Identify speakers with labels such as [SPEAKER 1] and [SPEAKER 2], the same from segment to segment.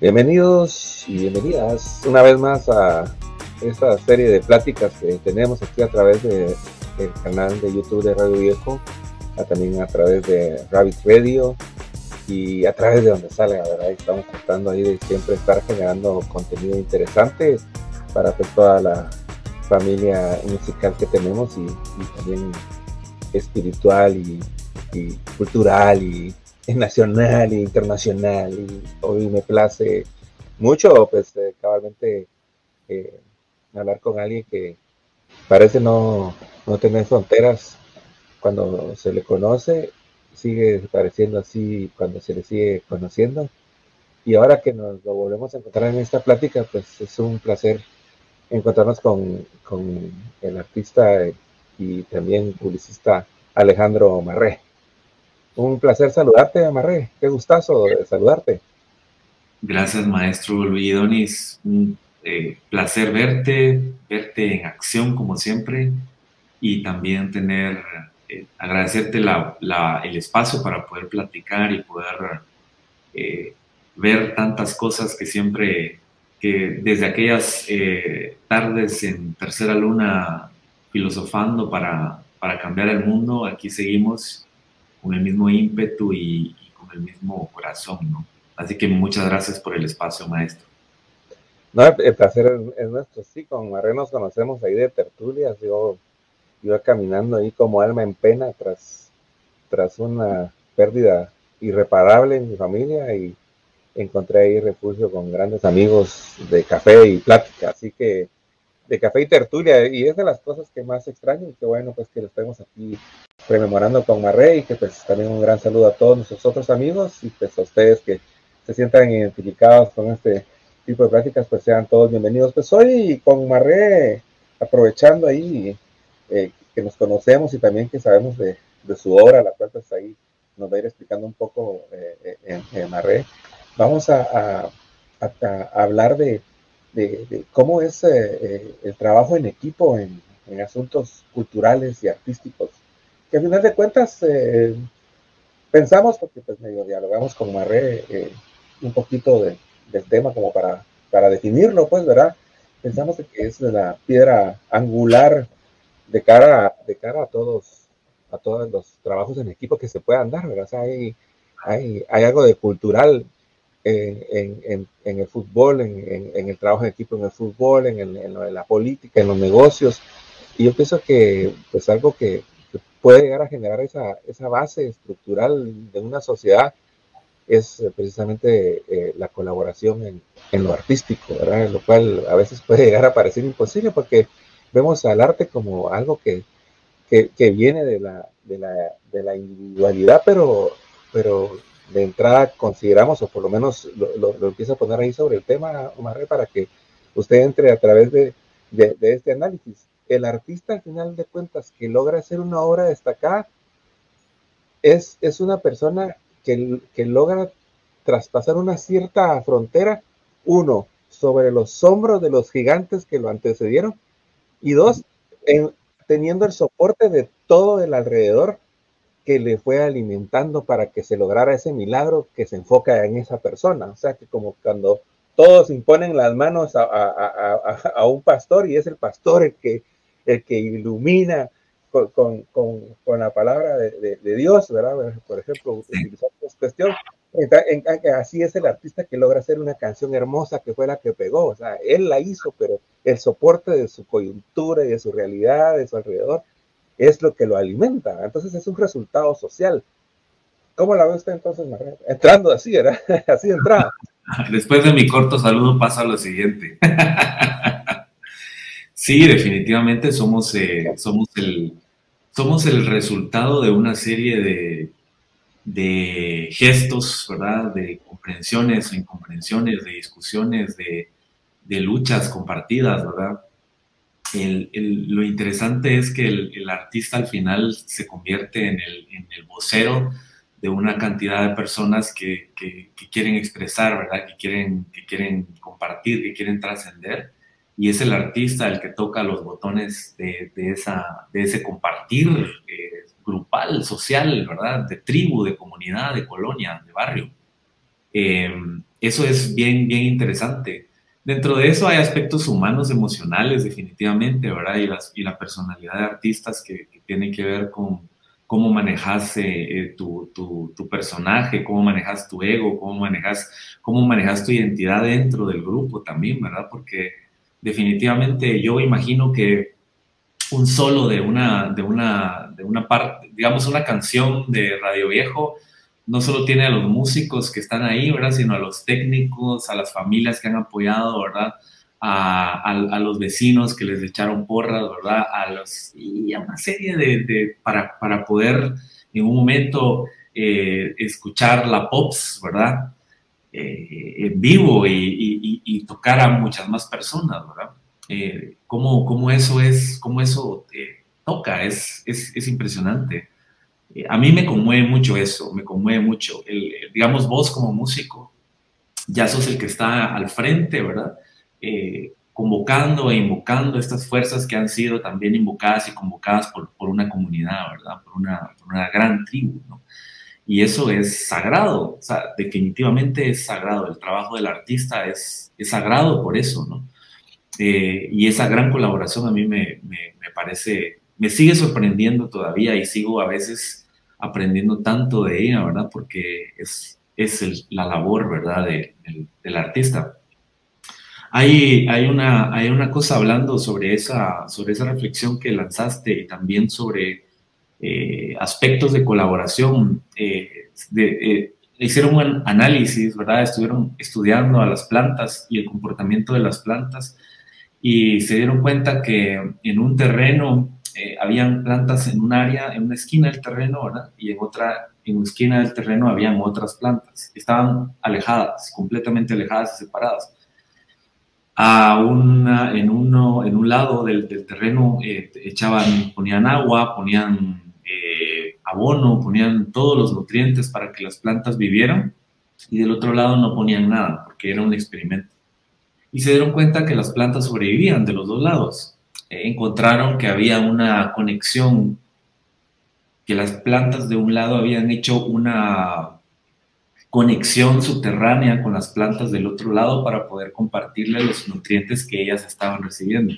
[SPEAKER 1] Bienvenidos y bienvenidas una vez más a esta serie de pláticas que tenemos aquí a través del canal de YouTube de Radio Viejo, también a través de Rabbit Radio y a través de donde salga, ¿verdad? Estamos tratando ahí de siempre estar generando contenido interesante para pues, toda la familia musical que tenemos y, también espiritual y, y cultural y nacional e internacional y hoy me place mucho pues eh, cabalmente eh, hablar con alguien que parece no, no tener fronteras cuando se le conoce, sigue pareciendo así cuando se le sigue conociendo y ahora que nos lo volvemos a encontrar en esta plática pues es un placer encontrarnos con, con el artista y también publicista Alejandro Marré. Un placer saludarte, Amarré. Qué gustazo de saludarte.
[SPEAKER 2] Gracias, maestro Luis Un eh, placer verte, verte en acción como siempre y también tener, eh, agradecerte el espacio para poder platicar y poder eh, ver tantas cosas que siempre, que desde aquellas tardes en tercera luna filosofando para, para cambiar el mundo, aquí seguimos con el mismo ímpetu y, con el mismo corazón, ¿no? Así que muchas gracias por el espacio, maestro.
[SPEAKER 1] No, el placer es, nuestro, sí, con Marre nos conocemos ahí de tertulias, yo iba caminando ahí como alma en pena tras, tras una pérdida irreparable en mi familia y encontré ahí refugio con grandes amigos de café y plática, así que de café y tertulia, y es de las cosas que más extraño, y que bueno, pues que lo estemos aquí rememorando con Marrey, y que pues también un gran saludo a todos nuestros otros amigos, y pues a ustedes que se sientan identificados con este tipo de prácticas, pues sean todos bienvenidos. Pues hoy con Marré, aprovechando ahí eh, que nos conocemos y también que sabemos de, su obra, la cual pues ahí nos va a ir explicando un poco eh, eh Marré, vamos a hablar de de, cómo es eh, eh, el trabajo en equipo en, asuntos culturales y artísticos. Que al final de cuentas eh, pensamos, porque pues medio dialogamos con Marré un poquito del tema como para, para definirlo, pues, ¿verdad? Pensamos que es la piedra angular de cara, de cara a todos a todos los trabajos en equipo que se puedan dar, ¿verdad? hay, hay, hay algo de cultural en, el fútbol, en, el trabajo en equipo en el fútbol, en, la política, en los negocios. Y yo pienso que pues algo que, puede llegar a generar esa, esa, base estructural de una sociedad es eh, precisamente eh, la colaboración en, lo artístico, ¿verdad? Lo cual a veces puede llegar a parecer imposible porque vemos al arte como algo que, que, viene de la, de la, de la individualidad, pero, pero de entrada consideramos, o por lo menos lo, lo, empieza a poner ahí sobre el tema, Omar, para que usted entre a través de, de, este análisis. El artista, al final de cuentas, que logra hacer una obra destacada, es, es una persona que, que logra traspasar una cierta frontera, uno, sobre los hombros de los gigantes que lo antecedieron, y dos, en, teniendo el soporte de todo el alrededor que le fue alimentando para que se lograra ese milagro que se enfoca en esa persona. O sea, que como cuando todos imponen las manos a, un pastor y es el pastor el que, el que ilumina con, la palabra de, Dios, ¿verdad? Por ejemplo, utilizar esta cuestión. así es el artista que logra hacer una canción hermosa que fue la que pegó. O sea, él la hizo, pero el soporte de su coyuntura y de su realidad, de su alrededor, es lo que lo alimenta. Entonces es un resultado social. ¿Cómo la ve usted entonces, María? Entrando así, ¿verdad? Así de entrada.
[SPEAKER 2] Después de mi corto saludo paso a lo siguiente. sí, definitivamente somos, eh, somos, el, somos el resultado de una serie de, de gestos, ¿verdad? De comprensiones incomprensiones, de discusiones, de, de luchas compartidas, ¿verdad? Lo interesante es que el, artista al final se convierte en el, vocero de una cantidad de personas que, quieren expresar, ¿verdad? Que quieren, que quieren compartir, que quieren trascender. Y es el artista el que toca los botones de, esa, de ese compartir eh, grupal, social, ¿verdad? De tribu, de comunidad, de colonia, de barrio. Eh, eso es bien, bien interesante. Dentro de eso hay aspectos humanos, emocionales, definitivamente, ¿verdad? Y, las, y la personalidad de artistas que, que tienen que ver con cómo manejas eh, tu, tu, tu, personaje, cómo manejas tu ego, cómo manejas, cómo manejas tu identidad dentro del grupo también, ¿verdad? Porque definitivamente yo imagino que un solo de una, de una, de una parte, digamos, una canción de Radio Viejo, no solo tiene a los músicos que están ahí, ¿verdad? Sino a los técnicos, a las familias que han apoyado, ¿verdad? A, los vecinos que les echaron porras, ¿verdad? A los, y a una serie de, de para, para, poder en un momento eh, escuchar la POPS, ¿verdad? Eh, en vivo y, tocar a muchas más personas, ¿verdad? Eh, cómo, eso es, cómo eso toca, es, es impresionante. Eh, a mí me conmueve mucho eso, me conmueve mucho. El, digamos, vos como músico, ya sos el que está al frente, ¿verdad? Eh, convocando e invocando estas fuerzas que han sido también invocadas y convocadas por, por una comunidad, ¿verdad? Por una, gran tribu, ¿no? Y eso es sagrado, definitivamente es sagrado. El trabajo del artista es, es sagrado por eso, ¿no? Eh, y esa gran colaboración a mí me, me, me parece me sigue sorprendiendo todavía y sigo a veces aprendiendo tanto de ella, ¿verdad? Porque es, es la labor, ¿verdad?, del artista. Hay, hay, una, hay una cosa hablando sobre esa, sobre esa reflexión que lanzaste y también sobre eh, aspectos de colaboración. Eh, eh, hicieron un análisis, ¿verdad? Estuvieron estudiando a las plantas y el comportamiento de las plantas y se dieron cuenta que en un terreno eh, habían plantas en un área, en una esquina del terreno. Y en otra, en una esquina del terreno habían otras plantas. Estaban alejadas, completamente alejadas y separadas. A una, en, uno, en un lado del, terreno eh, echaban, ponían agua, ponían eh, abono, ponían todos los nutrientes para que las plantas vivieran y del otro lado no ponían nada porque era un experimento. Y se dieron cuenta que las plantas sobrevivían de los dos lados encontraron que había una conexión, que las plantas de un lado habían hecho una conexión subterránea con las plantas del otro lado para poder compartirle los nutrientes que ellas estaban recibiendo.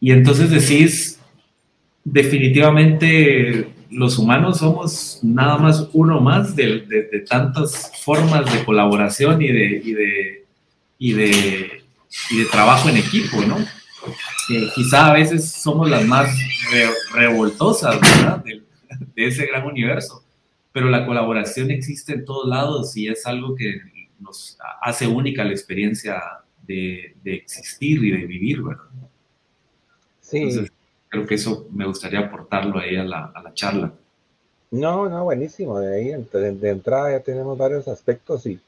[SPEAKER 2] Y entonces decís, definitivamente los humanos somos nada más uno más de, tantas formas de colaboración y de, y de, y de, y de trabajo en equipo, ¿no? Que quizá a veces somos las más revoltosas De, ese gran universo, pero la colaboración existe en todos lados y es algo que nos hace única la experiencia de, existir y de vivir, ¿verdad? Sí. creo que eso me gustaría aportarlo ahí a la, a la charla.
[SPEAKER 1] No, no, buenísimo. De ahí, de entrada ya tenemos varios aspectos y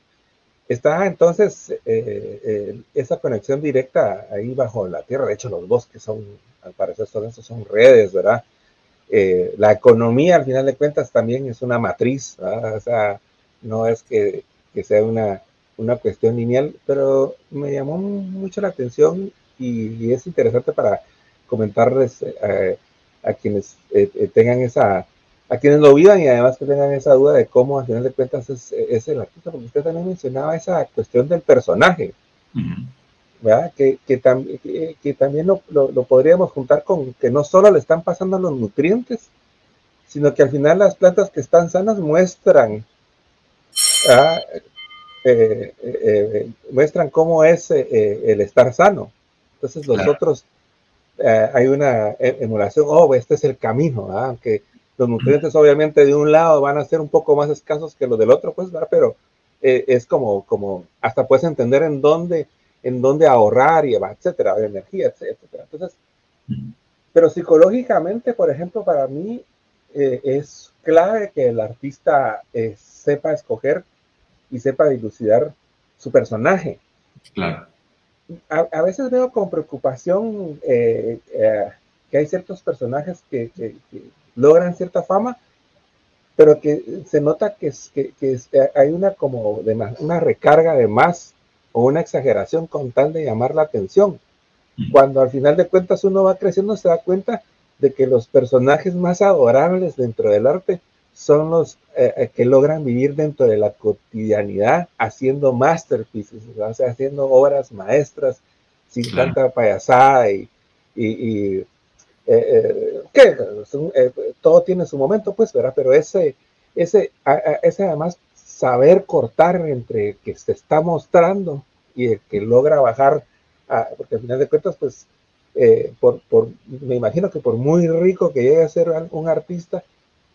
[SPEAKER 1] Está entonces eh, eh, esa conexión directa ahí bajo la tierra. De hecho, los bosques son, al parecer, son, son redes, ¿verdad? Eh, la economía, al final de cuentas, también es una matriz, ¿verdad? O sea, no es que, que sea una, una, cuestión lineal, pero me llamó mucho la atención y, es interesante para comentarles a quienes tengan esa a quienes lo vivan y además que tengan esa duda de cómo al final de cuentas es, el artista, porque usted también mencionaba esa cuestión del personaje, ¿verdad? Que, que, que, también lo, lo, podríamos juntar con que no solo le están pasando los nutrientes, sino que al final las plantas que están sanas muestran, eh, eh, eh, muestran cómo es el estar sano. Entonces los otros, hay una e, emulación, oh, este es el camino, aunque los nutrientes obviamente de un lado van a ser un poco más escasos que los del otro, pues, ¿verdad? Pero eh, es como, como, hasta puedes entender en dónde, en dónde ahorrar y etcétera, de energía, etcétera. Entonces, pero psicológicamente, por ejemplo, para mí eh, es clave que el artista eh, sepa escoger y sepa dilucidar su personaje.
[SPEAKER 2] Claro.
[SPEAKER 1] A, veces veo con preocupación que hay ciertos personajes que, logran cierta fama, pero que se nota que, que, que hay una como de más, una recarga de más o una exageración con tal de llamar la atención. Cuando al final de cuentas uno va creciendo se da cuenta de que los personajes más adorables dentro del arte son los eh, eh, que logran vivir dentro de la cotidianidad haciendo masterpieces, o sea, haciendo obras maestras sin tanta payasada y, y, eh, todo tiene su momento, pues, ¿verdad? Pero ese, ese, ese además saber cortar entre que se está mostrando y el que logra bajar, porque al final de cuentas, pues, por, por, me imagino que por muy rico que llegue a ser un artista,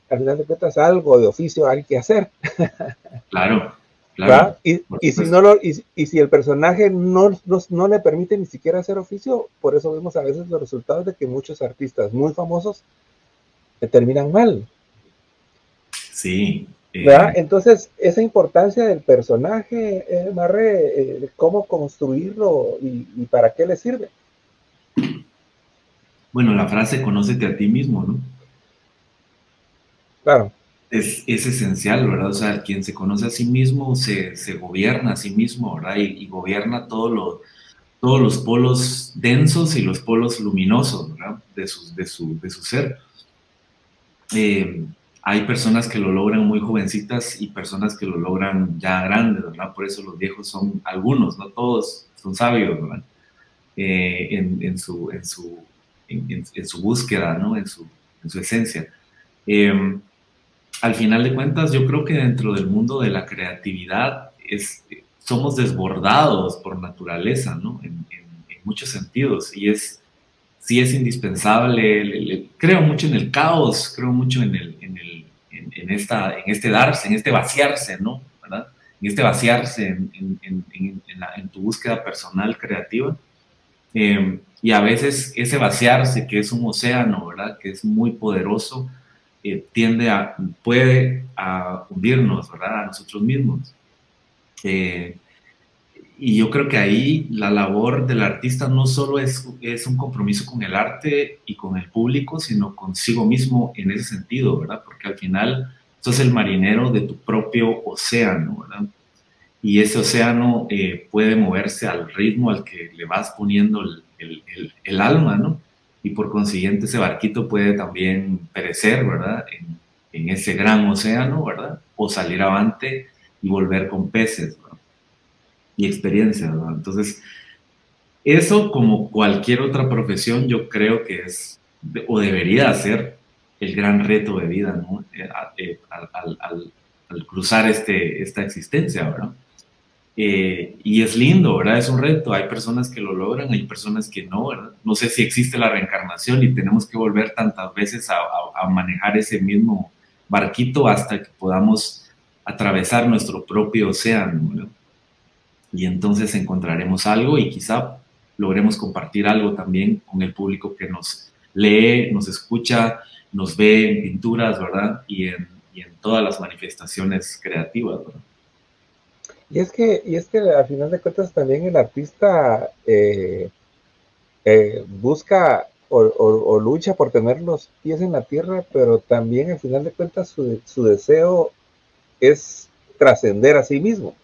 [SPEAKER 1] al final de cuentas algo de oficio hay que hacer.
[SPEAKER 2] Claro, claro.
[SPEAKER 1] Y, y, si no lo, y, y, si el personaje no, no, le permite ni siquiera hacer oficio, por eso vemos a veces los resultados de que muchos artistas muy famosos terminan mal.
[SPEAKER 2] Sí.
[SPEAKER 1] Eh, Entonces, esa importancia del personaje, eh, Marre, eh, cómo construirlo y, y para qué le sirve.
[SPEAKER 2] Bueno, la frase conócete a ti mismo, ¿no?
[SPEAKER 1] Claro.
[SPEAKER 2] Es, esencial, ¿verdad? O sea, quien se conoce a sí mismo se, gobierna a sí mismo, ¿verdad? Y, gobierna todo todos los polos densos y los polos luminosos, ¿verdad? De su, de su, de su ser. Eh, hay personas que lo logran muy jovencitas y personas que lo logran ya grandes, ¿verdad? Por eso los viejos son algunos, no todos son sabios, ¿verdad? Eh, en, su, en, su, en, su búsqueda, ¿no? En su, en su esencia. Eh, al final de cuentas, yo creo que dentro del mundo de la creatividad somos desbordados por naturaleza, ¿no? En, muchos sentidos. Y es, sí es indispensable, creo mucho en el caos, creo mucho en, esta, en este darse, en este vaciarse, ¿no? En este vaciarse en, tu búsqueda personal creativa. Eh, y a veces ese vaciarse, que es un océano, ¿verdad? Que es muy poderoso, eh, tiende a, puede a hundirnos, ¿verdad? A nosotros mismos. Eh, y yo creo que ahí la labor del artista no solo es, es un compromiso con el arte y con el público, sino consigo mismo en ese sentido, ¿verdad? Porque al final sos el marinero de tu propio océano, ¿verdad? Y ese océano eh, puede moverse al ritmo al que le vas poniendo el, el, el alma, ¿no? Y por consiguiente ese barquito puede también perecer, ¿verdad? En, ese gran océano, ¿verdad? O salir avante y volver con peces, ¿verdad? Y experiencia, ¿verdad? Entonces, eso como cualquier otra profesión, yo creo que es o debería ser el gran reto de vida, ¿no? Eh, eh, al, al, cruzar este, esta existencia, ¿verdad? Eh, y es lindo, ¿verdad? Es un reto. Hay personas que lo logran, hay personas que no, ¿verdad? No sé si existe la reencarnación y tenemos que volver tantas veces a, manejar ese mismo barquito hasta que podamos atravesar nuestro propio océano, ¿verdad? Y entonces encontraremos algo y quizá logremos compartir algo también con el público que nos lee, nos escucha, nos ve en pinturas, ¿verdad? Y en, y en todas las manifestaciones creativas, ¿verdad?
[SPEAKER 1] Y es que, y es que al final de cuentas también el artista eh, eh, busca o, lucha por tener los pies en la tierra, pero también al final de cuentas su, su deseo es trascender a sí mismo.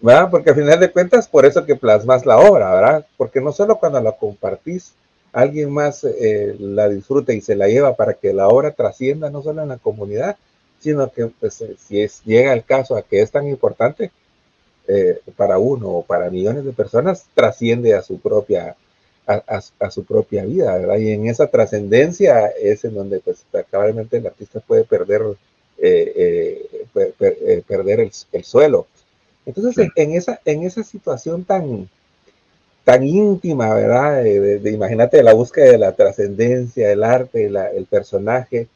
[SPEAKER 1] ¿Verdad? Porque al final de cuentas por eso que plasmas la obra, ¿verdad? Porque no solo cuando la compartís, alguien más eh, la disfruta y se la lleva para que la obra trascienda no solo en la comunidad, sino que pues, eh, si es, llega el caso a que es tan importante eh, para uno o para millones de personas, trasciende a su propia, a, su propia vida, ¿verdad? Y en esa trascendencia es en donde pues probablemente el artista puede perder, eh, perder el, suelo. Entonces, en, esa, en esa situación tan, tan íntima, ¿verdad? De, imagínate la búsqueda de la trascendencia, el arte, el personaje,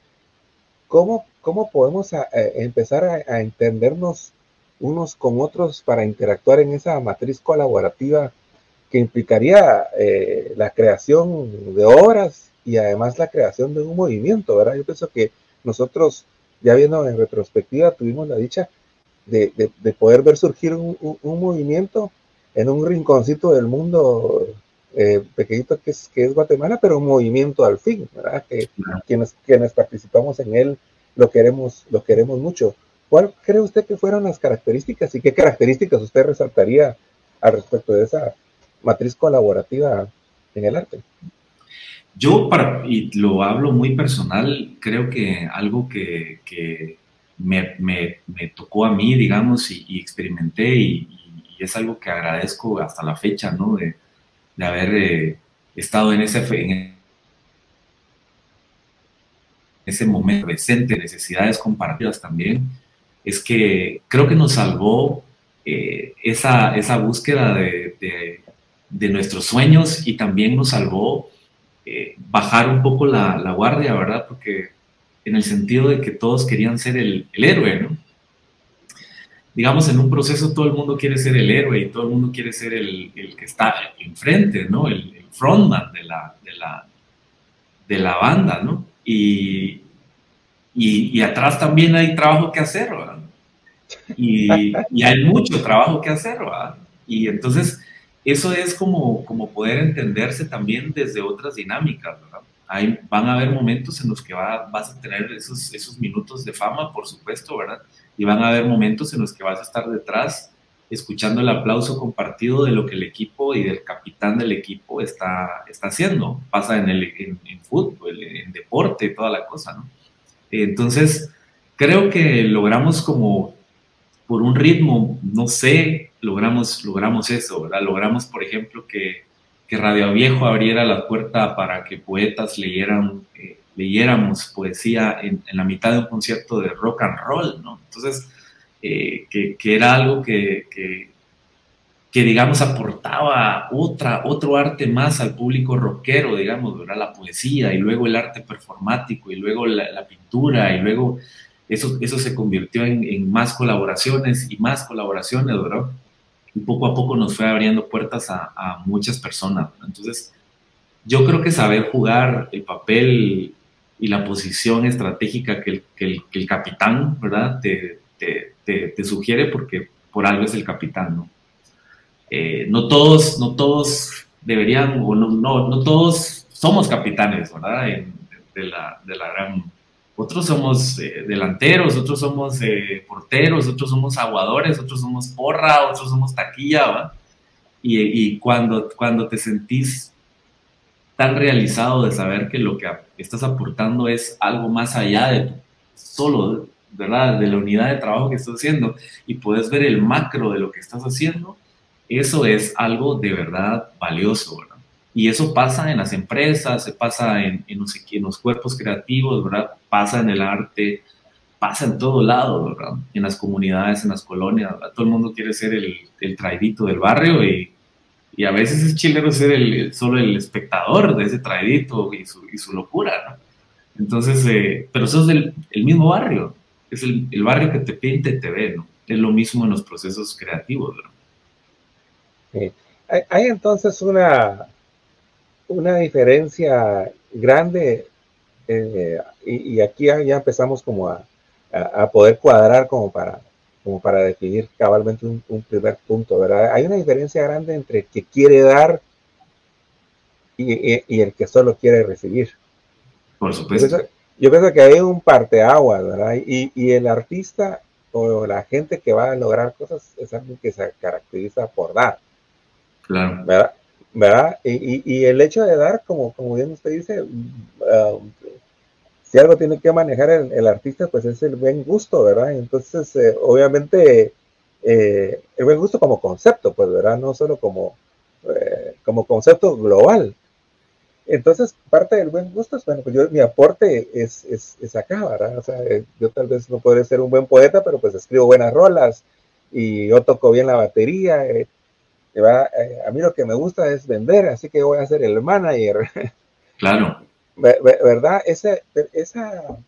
[SPEAKER 1] ¿cómo cómo podemos empezar a, entendernos unos con otros para interactuar en esa matriz colaborativa que implicaría eh, la creación de obras y además la creación de un movimiento, ¿verdad? Yo pienso que nosotros, ya viendo en retrospectiva, tuvimos la dicha de, poder ver surgir un, movimiento en un rinconcito del mundo eh, pequeñito que es, que es Guatemala, pero un movimiento al fin, ¿verdad? Que quienes, quienes participamos en él lo queremos, lo queremos mucho. ¿Cuál cree usted que fueron las características y qué características usted resaltaría al respecto de esa matriz colaborativa en el arte?
[SPEAKER 2] Yo, para, y lo hablo muy personal, creo que algo que, que me, me, me, tocó a mí, digamos, y, experimenté, y, es algo que agradezco hasta la fecha, ¿no? De, de haber eh, estado en ese, en ese momento presente, necesidades compartidas también, es que creo que nos salvó eh, esa, esa búsqueda de, de, nuestros sueños y también nos salvó eh, bajar un poco la, la, guardia, ¿verdad? Porque en el sentido de que todos querían ser el, el, héroe, ¿no? Digamos, en un proceso todo el mundo quiere ser el héroe y todo el mundo quiere ser el, el que está enfrente, ¿no? El, frontman de la, de, la, de la banda, ¿no? Y, y, atrás también hay trabajo que hacer, ¿verdad? Y, y hay mucho trabajo que hacer, ¿verdad? Y entonces eso es como, como poder entenderse también desde otras dinámicas, ¿verdad? Hay, van a haber momentos en los que va, vas a tener esos, esos minutos de fama, por supuesto, ¿verdad? Y van a haber momentos en los que vas a estar detrás escuchando el aplauso compartido de lo que el equipo y del capitán del equipo está, está haciendo. Pasa en, el, en, fútbol, en deporte, toda la cosa, ¿no? Entonces, creo que logramos como por un ritmo, no sé, logramos, logramos eso, ¿verdad? Logramos, por ejemplo, que, que Radio Viejo abriera la puerta para que poetas leyeran, eh, leyéramos poesía en, en, la mitad de un concierto de rock and roll, ¿no? Entonces, eh, que, que, era algo que, que, que, digamos, aportaba otra, otro arte más al público rockero, digamos, ¿verdad? La poesía y luego el arte performático y luego la, la pintura y luego eso, eso se convirtió en, en, más colaboraciones y más colaboraciones, ¿verdad? y poco a poco nos fue abriendo puertas a, a muchas personas. Entonces, yo creo que saber jugar el papel y la posición estratégica que el, que el, que el capitán, ¿verdad? Te, te, te, te, sugiere porque por algo es el capitán, ¿no? Eh, no todos, no todos deberían, o no, no, no todos somos capitanes, ¿verdad? En, de, la, de la gran otros somos eh, delanteros, otros somos eh, porteros, otros somos aguadores, otros somos porra, otros somos taquilla. Y, y, cuando, cuando te sentís tan realizado de saber que lo que estás aportando es algo más allá de solo, ¿verdad? De la unidad de trabajo que estás haciendo y puedes ver el macro de lo que estás haciendo, eso es algo de verdad valioso, ¿verdad? Y eso pasa en las empresas, se pasa en, en, no sé qué, en los cuerpos creativos, ¿verdad? Pasa en el arte, pasa en todo lado, ¿verdad? En las comunidades, en las colonias, ¿verdad? Todo el mundo quiere ser el, el traidito del barrio y, y, a veces es chilero ser el, solo el espectador de ese traidito y su, y su locura, ¿no? Entonces, eh, pero eso es el, el, mismo barrio, es el, el barrio que te pinta y te ve, ¿no? Es lo mismo en los procesos creativos, ¿verdad?
[SPEAKER 1] Sí. Hay, hay entonces una, una diferencia grande eh, y, y, aquí ya empezamos como a, a, poder cuadrar como para, como para definir cabalmente un, un, primer punto, ¿verdad? Hay una diferencia grande entre el que quiere dar y, y, y el que solo quiere recibir.
[SPEAKER 2] Por supuesto.
[SPEAKER 1] Yo pienso que hay un parteaguas, ¿verdad? Y, y el artista o la gente que va a lograr cosas es alguien que se caracteriza por dar.
[SPEAKER 2] Claro.
[SPEAKER 1] ¿Verdad? ¿verdad? Y, y, el hecho de dar, como, como bien usted dice, uh, si algo tiene que manejar el, el, artista, pues es el buen gusto, ¿verdad? Entonces, eh, obviamente, eh, el buen gusto como concepto, pues, ¿verdad? No solo como, eh, como concepto global. Entonces, parte del buen gusto es, bueno, pues yo, mi aporte es, es, es acá, ¿verdad? O sea, eh, yo tal vez no podré ser un buen poeta, pero pues escribo buenas rolas y yo toco bien la batería, eh, ¿va? Eh, a mí lo que me gusta es vender, así que voy a ser el manager.
[SPEAKER 2] Claro.
[SPEAKER 1] ¿Verdad? Esa, esa,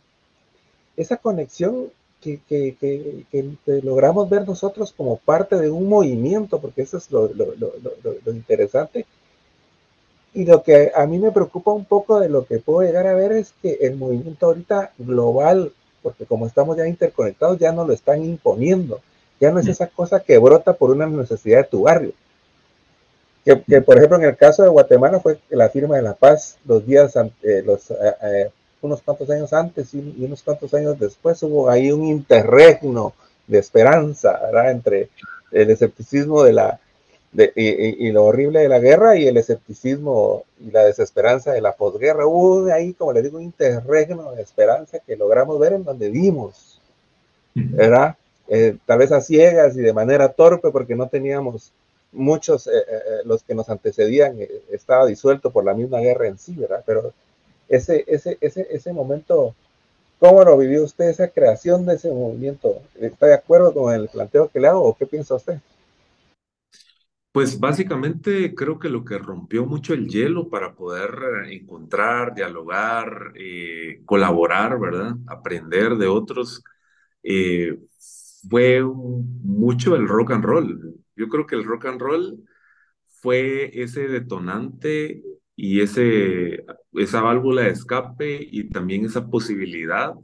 [SPEAKER 1] esa conexión que, que, que, que, logramos ver nosotros como parte de un movimiento, porque eso es lo, lo, lo, lo, interesante. Y lo que a mí me preocupa un poco de lo que puedo llegar a ver es que el movimiento ahorita global, porque como estamos ya interconectados, ya no lo están imponiendo. Ya no es esa cosa que brota por una necesidad de tu barrio que, que, por ejemplo, en el caso de Guatemala fue la firma de la paz los días, eh, los, eh, eh, unos cuantos años antes y, y, unos cuantos años después hubo ahí un interregno de esperanza, ¿verdad? Entre el escepticismo de la, y, lo horrible de la guerra y el escepticismo y la desesperanza de la posguerra. Hubo ahí, como le digo, un interregno de esperanza que logramos ver en donde vimos, ¿verdad? Eh, tal vez a ciegas y de manera torpe porque no teníamos muchos, eh, eh, los que nos antecedían, estaba disuelto por la misma guerra en sí, ¿verdad? Pero ese, ese, ese, ese momento, ¿cómo lo vivió usted, esa creación de ese movimiento? ¿Está de acuerdo con el planteo que le hago o qué piensa usted?
[SPEAKER 2] Pues básicamente creo que lo que rompió mucho el hielo para poder encontrar, dialogar, eh, colaborar, ¿verdad? Aprender de otros, eh, fue mucho el rock and roll. Yo creo que el rock and roll fue ese detonante y ese, esa válvula de escape y también esa posibilidad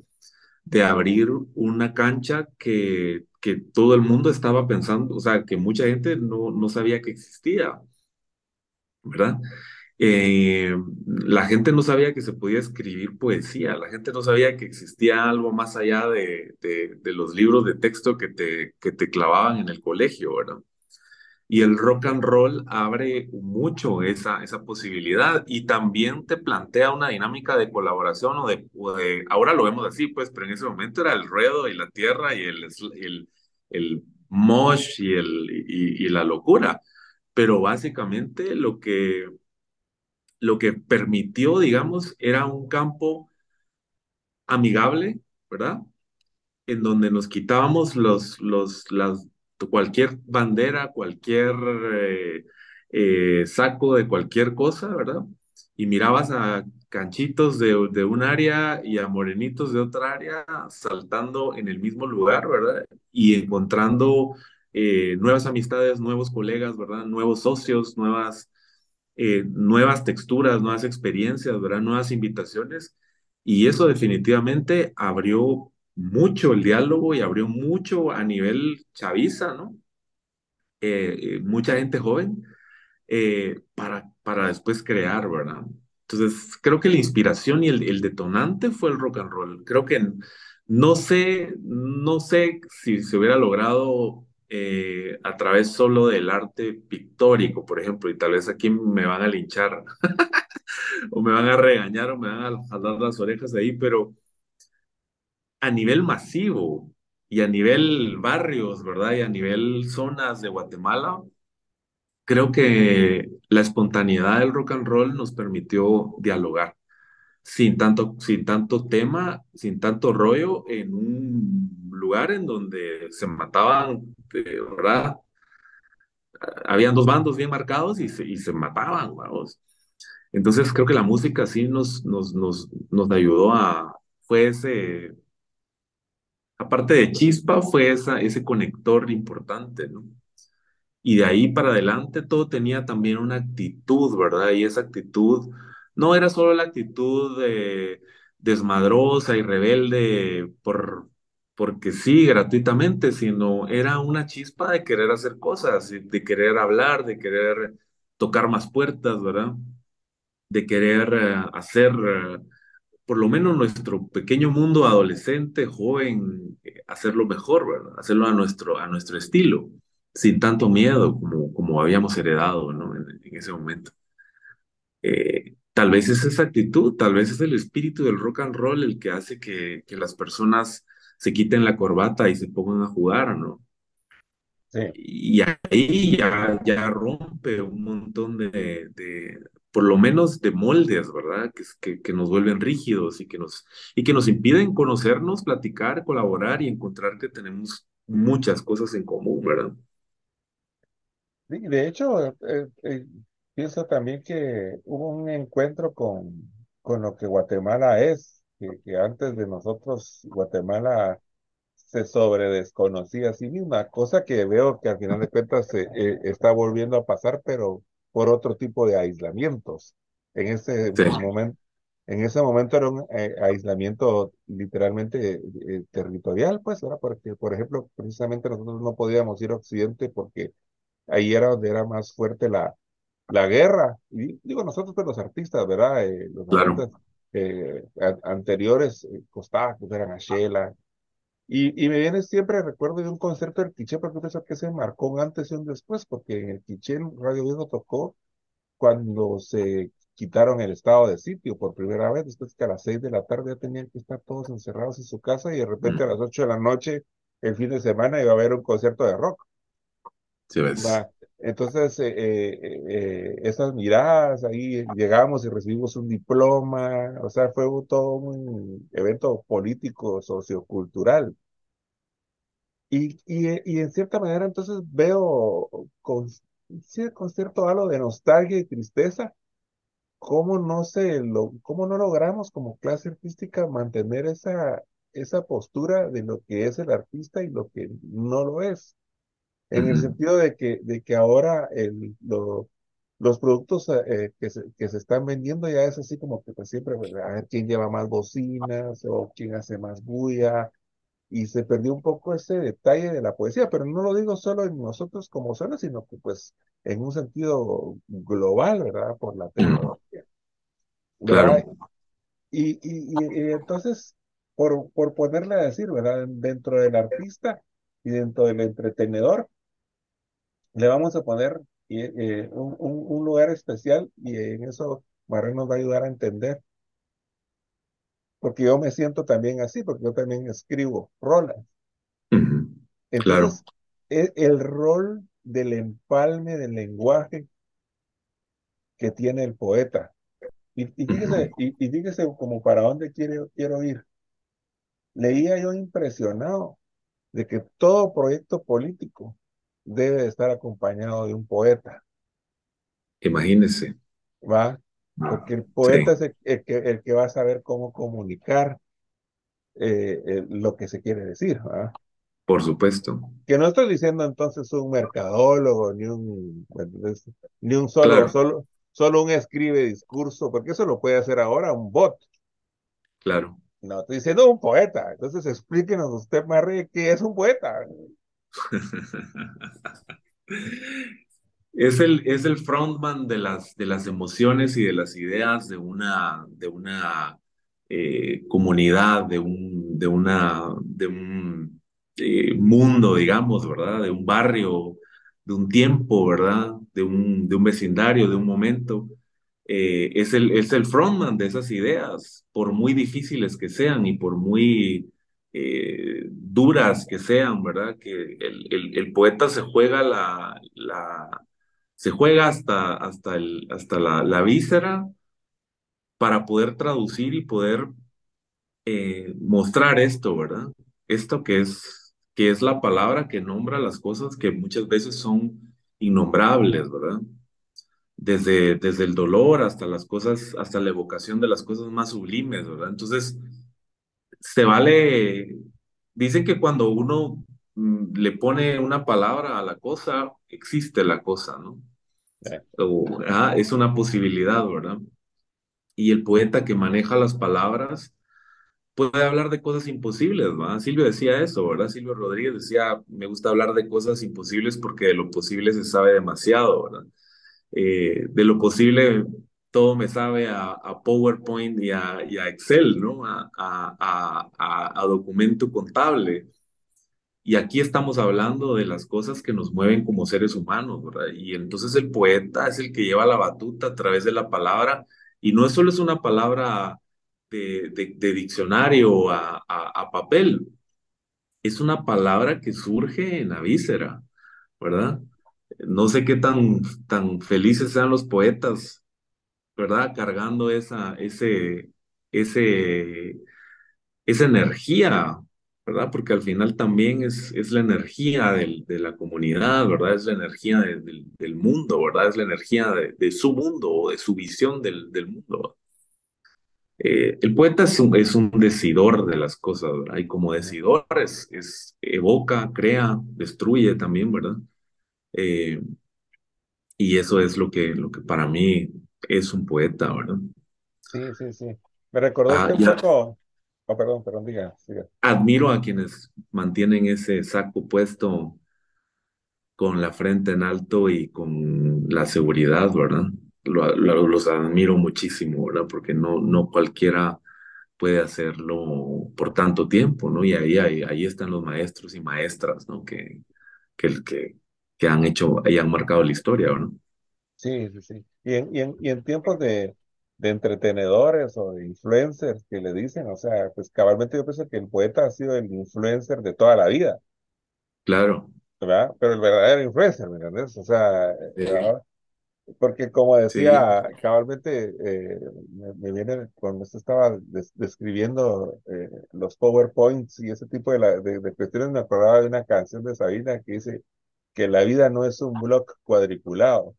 [SPEAKER 2] de abrir una cancha que, que todo el mundo estaba pensando, o sea, que mucha gente no, no sabía que existía, ¿verdad? Eh, la gente no sabía que se podía escribir poesía, la gente no sabía que existía algo más allá de, de, de los libros de texto que te, que te clavaban en el colegio, ¿verdad? Y el rock and roll abre mucho esa, esa posibilidad y también te plantea una dinámica de colaboración o de, ahora lo vemos así, pues, pero en ese momento era el ruedo y la tierra y el, el, el mosh y, el, y, la locura. Pero básicamente lo que, lo que permitió, digamos, era un campo amigable, ¿verdad? En donde nos quitábamos los, los, las, cualquier bandera, cualquier eh, eh, saco de cualquier cosa, ¿verdad? Y mirabas a canchitos de, de, un área y a morenitos de otra área saltando en el mismo lugar, ¿verdad? Y encontrando eh, nuevas amistades, nuevos colegas, ¿verdad? Nuevos socios, nuevas, nuevas texturas, nuevas experiencias, ¿verdad? Nuevas invitaciones. Y eso definitivamente abrió mucho el diálogo y abrió mucho a nivel chaviza, ¿no? Eh, eh, mucha gente joven eh, para, para después crear, ¿verdad? Entonces, creo que la inspiración y el, detonante fue el rock and roll. Creo que no sé, no sé si se hubiera logrado a través solo del arte pictórico, por ejemplo, y tal vez aquí me van a linchar o me van a regañar o me van a jalar las orejas ahí, pero a nivel masivo y a nivel barrios, ¿verdad? Y a nivel zonas de Guatemala, creo que la espontaneidad del rock and roll nos permitió dialogar sin tanto, sin tanto tema, sin tanto rollo, en un lugar en donde se mataban, ¿verdad? Habían dos bandos bien marcados y se, y se mataban, vamos. Entonces creo que la música sí nos, nos, nos, nos ayudó a, fue ese, aparte de chispa, fue esa, ese conector importante, ¿no? Y de ahí para adelante todo tenía también una actitud, ¿verdad? Y esa actitud no era solo la actitud de, desmadrosa y rebelde por, porque sí, gratuitamente, sino era una chispa de querer hacer cosas, de querer hablar, de querer tocar más puertas, ¿verdad? De querer eh, hacer eh, por lo menos nuestro pequeño mundo adolescente, joven, eh, hacerlo mejor, ¿verdad? Hacerlo a nuestro, a nuestro estilo, sin tanto miedo como, como habíamos heredado, ¿no? En, ese momento. Eh, tal vez es esa actitud, tal vez es el espíritu del rock and roll el que hace que, que las personas se quiten la corbata y se pongan a jugar, ¿no? Sí. Y ahí ya, ya rompe un montón de, por lo menos de moldes, ¿verdad? Que, que, nos vuelven rígidos y que, nos, y que nos impiden conocernos, platicar, colaborar y encontrar que tenemos muchas cosas en común, ¿verdad?
[SPEAKER 1] Sí, de hecho, eh, eh, pienso también que hubo un encuentro con, con lo que Guatemala es, que, que antes de nosotros Guatemala se sobre desconocía a sí misma, cosa que veo que al final de cuentas eh, está volviendo a pasar, pero por otro tipo de aislamientos. En ese momento, en ese momento era un eh, aislamiento literalmente eh, territorial, pues, era porque, por ejemplo, precisamente nosotros no podíamos ir a Occidente porque ahí era donde era más fuerte la, la guerra. Y digo, nosotros, pues, los artistas, ¿verdad? Eh, los artistas anteriores, costaba, pues eran Ashela, Y, y me viene siempre recuerdo de un concierto del Quiché, porque pienso que se marcó un antes y un después, porque en el Quiché Radio Viejo tocó cuando se quitaron el estado de sitio por primera vez, después que a las seis de la tarde ya tenían que estar todos encerrados en su casa y de repente a las ocho de la noche, el fin de semana, iba a haber un concierto de rock.
[SPEAKER 2] Sí, ves.
[SPEAKER 1] Entonces, eh, eh, eh, esas miradas, ahí llegamos y recibimos un diploma, o sea, fue todo un evento político, sociocultural. Y, y, y en cierta manera, entonces veo con, con cierto halo de nostalgia y tristeza cómo no se lo, cómo no logramos como clase artística mantener esa, esa postura de lo que es el artista y lo que no lo es. En el
[SPEAKER 2] Ujú.
[SPEAKER 1] sentido de que, de que ahora el, lo- los productos eh, que se, que se están vendiendo ya es así como que pues, siempre, pues, a ver quién lleva más bocinas o quién hace más bulla. Y se perdió un poco ese detalle de la poesía, pero no lo digo solo en nosotros como zonas, sino que pues en un sentido global, ¿verdad? Por la tecnología,
[SPEAKER 2] Claro.
[SPEAKER 1] ¿verdad? Y, y, y- y entonces, por, por ponerle a decir, ¿verdad? Dentro del artista y dentro del entretenedor, le vamos a poner eh, un, un- lugar especial y en eso Marrero nos va a ayudar a entender, porque yo me siento también así, porque yo también escribo rolas.
[SPEAKER 2] Ujú. Claro.
[SPEAKER 1] Entonces, e- el rol del empalme del lenguaje que tiene el poeta. Y, y fíjese, y, y fíjese como para dónde quiero, quiero ir. Leía yo impresionado de que todo proyecto político debe de estar acompañado de un poeta,
[SPEAKER 2] Imagínese.
[SPEAKER 1] ¿va? Porque el
[SPEAKER 2] Sí,
[SPEAKER 1] poeta es el, el que, el que va a saber cómo comunicar eh, eh, lo que se quiere decir, ¿va?
[SPEAKER 2] por supuesto.
[SPEAKER 1] Que no estoy diciendo entonces un mercadólogo, ni un, ni solo,
[SPEAKER 2] Claro,
[SPEAKER 1] solo, solo un escribe discurso, porque eso lo puede hacer ahora un bot.
[SPEAKER 2] claro.
[SPEAKER 1] No, estoy diciendo un poeta. Entonces explíquenos usted, Marre, qué es un poeta.
[SPEAKER 2] Es el, es el frontman de las, de las emociones y de las ideas de una, de una eh, comunidad, de un, de una, de un eh, mundo, digamos, ¿verdad? De un barrio, de un tiempo, ¿verdad? De un, de un vecindario, de un momento. Eh, es el, es el frontman de esas ideas, por muy difíciles que sean y por muy eh, duras que sean, ¿verdad? Que el, el, poeta se juega la, la se juega hasta, hasta, el, hasta la, la víscera para poder traducir y poder eh, mostrar esto, ¿verdad? Esto que es, que es la palabra que nombra las cosas que muchas veces son innombrables, ¿verdad? Desde, desde el dolor hasta las cosas, hasta la evocación de las cosas más sublimes, ¿verdad? Entonces, se vale, dicen que cuando uno mm, le pone una palabra a la cosa, existe la cosa, ¿no? O, ah, es una posibilidad, ¿verdad? Y el poeta que maneja las palabras puede hablar de cosas imposibles, ¿verdad? Silvio decía eso, ¿verdad? Silvio Rodríguez decía, me gusta hablar de cosas imposibles porque de lo posible se sabe demasiado, ¿verdad? Eh, de lo posible todo me sabe a, PowerPoint y a, Excel, ¿no? A, documento contable. Y aquí estamos hablando de las cosas que nos mueven como seres humanos, ¿verdad? Y entonces el poeta es el que lleva la batuta a través de la palabra, y no solo es una palabra de, diccionario a- a papel, es una palabra que surge en la víscera, ¿verdad? No sé qué tan, tan felices sean los poetas, ¿verdad? Cargando esa, ese, ese esa energía, ¿verdad? Porque al final también es, es la energía del- de la comunidad, ¿verdad? Es la energía de- del, del mundo, ¿verdad? Es la energía de, de su mundo o de su visión del, del mundo. Eh, el poeta es un, es un decidor de las cosas, ¿verdad? Y como decidor es- evoca, crea, destruye también, ¿verdad? Eh, y eso es lo que, lo que para mí es un poeta, ¿verdad?
[SPEAKER 1] Sí, sí, sí. Me recordó
[SPEAKER 2] Ah,
[SPEAKER 1] un poco. Oh, perdón, perdón, diga, siga.
[SPEAKER 2] admiro a quienes mantienen ese saco puesto con la frente en alto y con la seguridad, ¿verdad? Lo- lo- los admiro muchísimo, ¿verdad? Porque no, no cualquiera puede hacerlo por tanto tiempo, ¿no? Y ahí, ahí, ahí están los maestros y maestras, ¿no? Que, que, que, que han hecho y han marcado la historia, ¿no?
[SPEAKER 1] Sí, sí, sí. Y en, y en, y en tiempos de, de entretenedores o de influencers que le dicen, o sea, pues cabalmente yo pienso que el poeta ha sido el influencer de toda la vida,
[SPEAKER 2] Claro.
[SPEAKER 1] ¿verdad? Pero el verdadero influencer, ¿me entiendes? O sea,
[SPEAKER 2] Sí,
[SPEAKER 1] ¿verdad? Porque como
[SPEAKER 2] sí,
[SPEAKER 1] decía, cabalmente eh, me, me viene cuando usted estaba des- describiendo eh, los PowerPoints y ese tipo de, la, de, de cuestiones, me acordaba de una canción de Sabina que dice que la vida no es un bloque cuadriculado,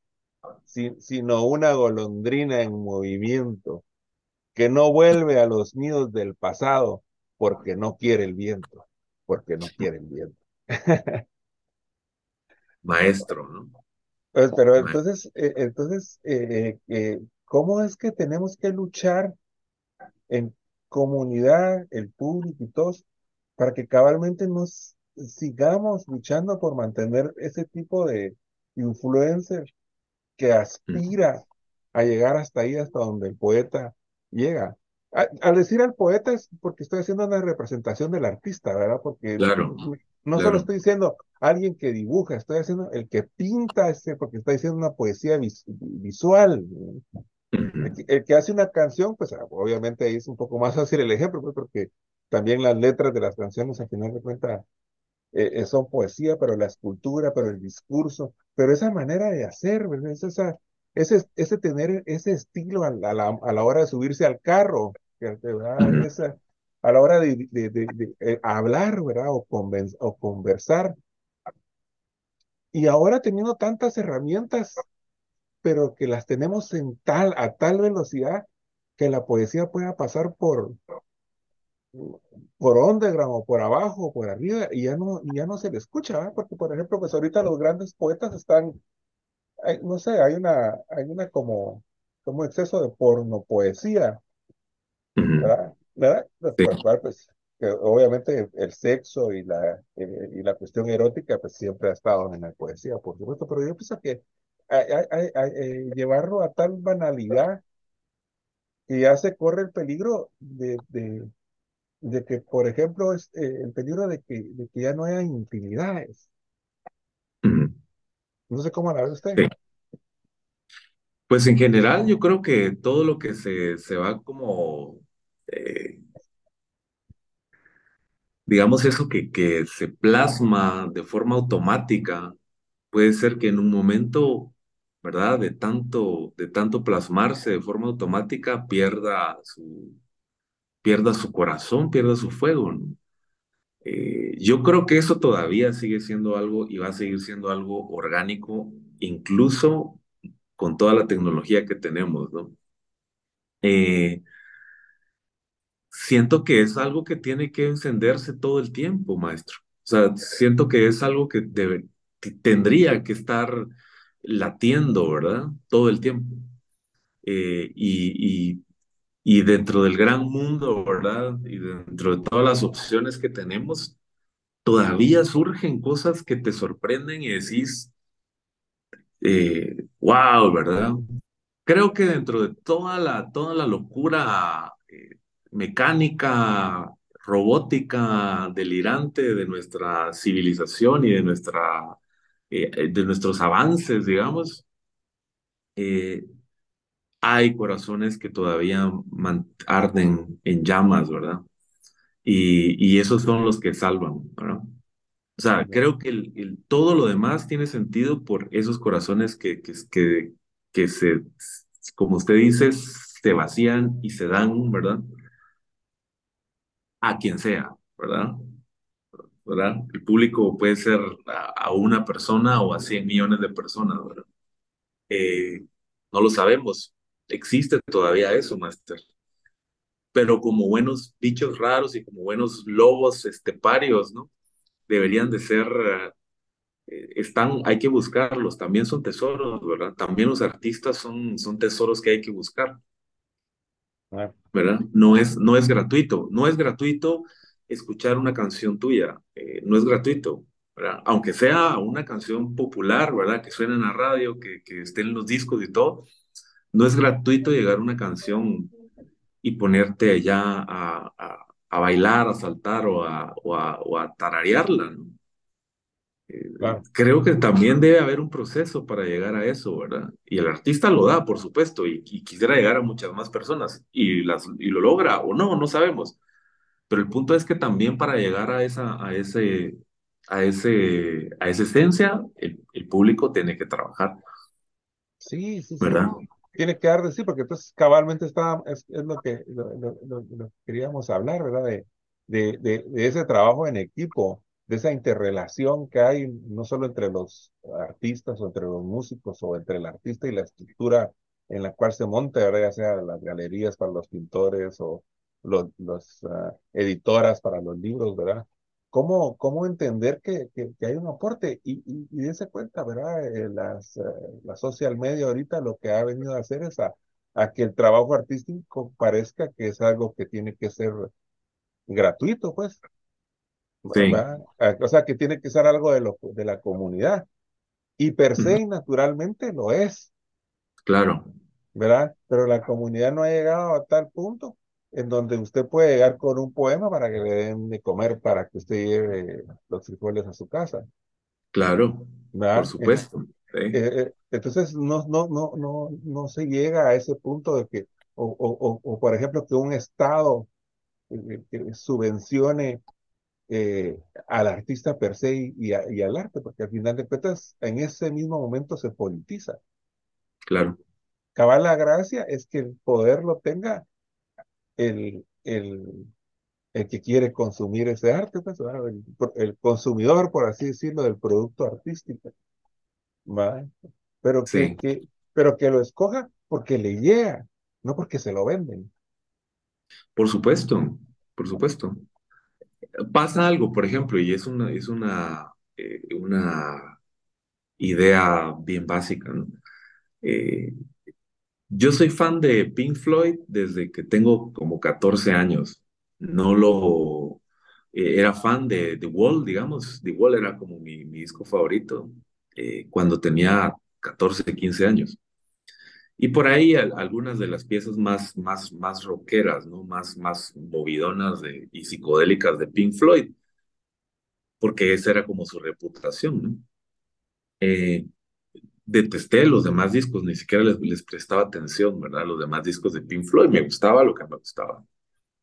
[SPEAKER 1] si- sino una golondrina en movimiento que no vuelve a los nidos del pasado porque no quiere el viento, porque no quiere el viento.
[SPEAKER 2] maestro, ¿no?
[SPEAKER 1] Pues, pero entonces, eh, entonces eh, eh, ¿cómo es que tenemos que luchar en comunidad, el público y todos, para que cabalmente nos sigamos luchando por mantener ese tipo de influencer que aspira a llegar hasta ahí, hasta donde el poeta llega. A- Al decir al poeta es porque estoy haciendo una representación del artista, ¿verdad? Porque
[SPEAKER 2] Claro,
[SPEAKER 1] no solo
[SPEAKER 2] claro.
[SPEAKER 1] estoy diciendo alguien que dibuja, estoy haciendo el que pinta, ese, porque está diciendo una poesía vis- visual. El que,
[SPEAKER 2] Ujú.
[SPEAKER 1] el que hace una canción, pues ah, obviamente ahí es un poco más fácil el ejemplo, pues, porque también las letras de las canciones, al final de cuentas, eh, eh, son poesía, pero la escultura, pero el discurso, pero esa manera de hacer, ¿verdad? Es esa, ese, ese tener ese estilo a la, a la, a la hora de subirse al carro, ¿verdad? Esa, a la hora de, de, de- de, eh, hablar, ¿verdad? O, conven- o conversar. Y ahora teniendo tantas herramientas, pero que las tenemos en tal, a tal velocidad que la poesía pueda pasar por, por underground o por abajo o por arriba y ya no, y ya no se le escucha, ¿verdad? Porque, por ejemplo, pues ahorita los grandes poetas están, hay- no sé, hay una, hay una como, como exceso de porno poesía. ¿verdad? ¿Verdad? Pues,
[SPEAKER 2] Sí,
[SPEAKER 1] cual, pues, que obviamente el sexo y la, eh, y la cuestión erótica, pues siempre ha estado en la poesía, por supuesto, pero yo pienso que hay- hay- hay- hay, eh, llevarlo a tal banalidad que ya se corre el peligro de, de, de que, por ejemplo, es, eh, el peligro de que, de que ya no haya intimidades. No sé cómo la ve usted.
[SPEAKER 2] Sí. Pues en general yo creo que todo lo que se, se va como, eh, digamos eso que, que se plasma de forma automática, puede ser que en un momento, ¿verdad? De tanto, de tanto plasmarse de forma automática pierda su, pierda su corazón, pierda su fuego. Eh, yo creo que eso todavía sigue siendo algo y va a seguir siendo algo orgánico, incluso con toda la tecnología que tenemos. Eh, siento que es algo que tiene que encenderse todo el tiempo, maestro. O sea, siento que es algo que tendría que estar latiendo, ¿verdad? Todo el tiempo. Eh, y, y dentro del gran mundo, ¿verdad? Y dentro de todas las opciones que tenemos, todavía surgen cosas que te sorprenden y decís, eh, wow, ¿verdad? Creo que dentro de toda la, toda la locura eh, mecánica, robótica, delirante de nuestra civilización y de, nuestra, eh, de nuestros avances, digamos, eh, hay corazones que todavía arden en llamas, ¿verdad? Y, y esos son los que salvan, ¿verdad? O sea, creo que el, el- todo lo demás tiene sentido por esos corazones que, que, que, que se, como usted dice, se vacían y se dan, ¿verdad? A quien sea, ¿verdad? ¿Verdad? El público puede ser a, a una persona o a 100 millones de personas, ¿verdad? Eh, no lo sabemos. Existe todavía eso, Master. Pero como buenos bichos raros y como buenos lobos esteparios, ¿no? Deberían de ser eh, están, hay que buscarlos, también son tesoros, ¿verdad? También los artistas son, son tesoros que hay que buscar, ¿verdad? No es, no es gratuito, no es gratuito escuchar una canción tuya, eh, no es gratuito, ¿verdad? Aunque sea una canción popular, ¿verdad? Que suene en la radio, que, que esté en los discos y todo, no es gratuito llegar a una canción y ponerte ya a, a, bailar, a saltar o a, o a, o a tararearla, ¿no? Creo que también debe haber un proceso para llegar a eso, ¿verdad? Y el artista lo da, por supuesto, y, quisiera llegar a muchas más personas, y, las, y lo logra o no, no sabemos. Pero el punto es que también para llegar a esa, a ese, a ese, a esa esencia, el, público tiene que trabajar.
[SPEAKER 1] Sí, sí, sí. Tiene que dar de sí, porque entonces cabalmente está, es, lo, que, lo, queríamos hablar, ¿verdad? De, de, de ese trabajo en equipo de esa interrelación que hay no solo entre los artistas o entre los músicos o entre el artista y la estructura en la cual se monta, ya sea las galerías para los pintores o los, ah, editoras para los libros, ¿verdad? ¿Cómo, cómo entender que, que, hay un aporte? Y, y, y cuenta, ¿verdad? Eh, las, eh, la social media ahorita lo que ha venido a hacer es a, a que el trabajo artístico parezca que es algo que tiene que ser gratuito, pues. Ah, o sea, que tiene que ser algo de, lo, de la comunidad. Y per se y naturalmente lo es.
[SPEAKER 2] Claro.
[SPEAKER 1] ¿Verdad? Pero la comunidad no ha llegado a tal punto en donde usted puede llegar con un poema para que le den de comer, para que usted lleve los frijoles a su casa.
[SPEAKER 2] Claro, por supuesto.
[SPEAKER 1] Eh, eh, entonces, no, no, no, no, no se llega a ese punto de que, o, o, o por ejemplo, que un Estado eh, subvencione eh, al artista per se y, al arte, porque al final de cuentas en ese mismo momento se politiza.
[SPEAKER 2] Claro.
[SPEAKER 1] Cabal la gracia es que el poder lo tenga el, el, el que quiere consumir ese arte, pues, el, consumidor, por así decirlo, del producto artístico. Pero, que, que, pero que lo escoja porque le llega, no porque se lo venden.
[SPEAKER 2] Por supuesto, por supuesto pasa algo, por ejemplo, y es una, es una, eh, una idea bien básica, ¿no? Eh, yo soy fan de Pink Floyd desde que tengo como 14 años. No lo... Eh, era fan de The Wall, digamos. The Wall era como mi, disco favorito cuando tenía 14, 15 años. Y por ahí algunas de las piezas más, más, más rockeras, ¿no? Más, más movidonas de, y psicodélicas de Pink Floyd, porque esa era como su reputación, ¿no? Eh, detesté los demás discos, ni siquiera les, les, prestaba atención, ¿verdad? Los demás discos de Pink Floyd, me gustaba lo que me gustaba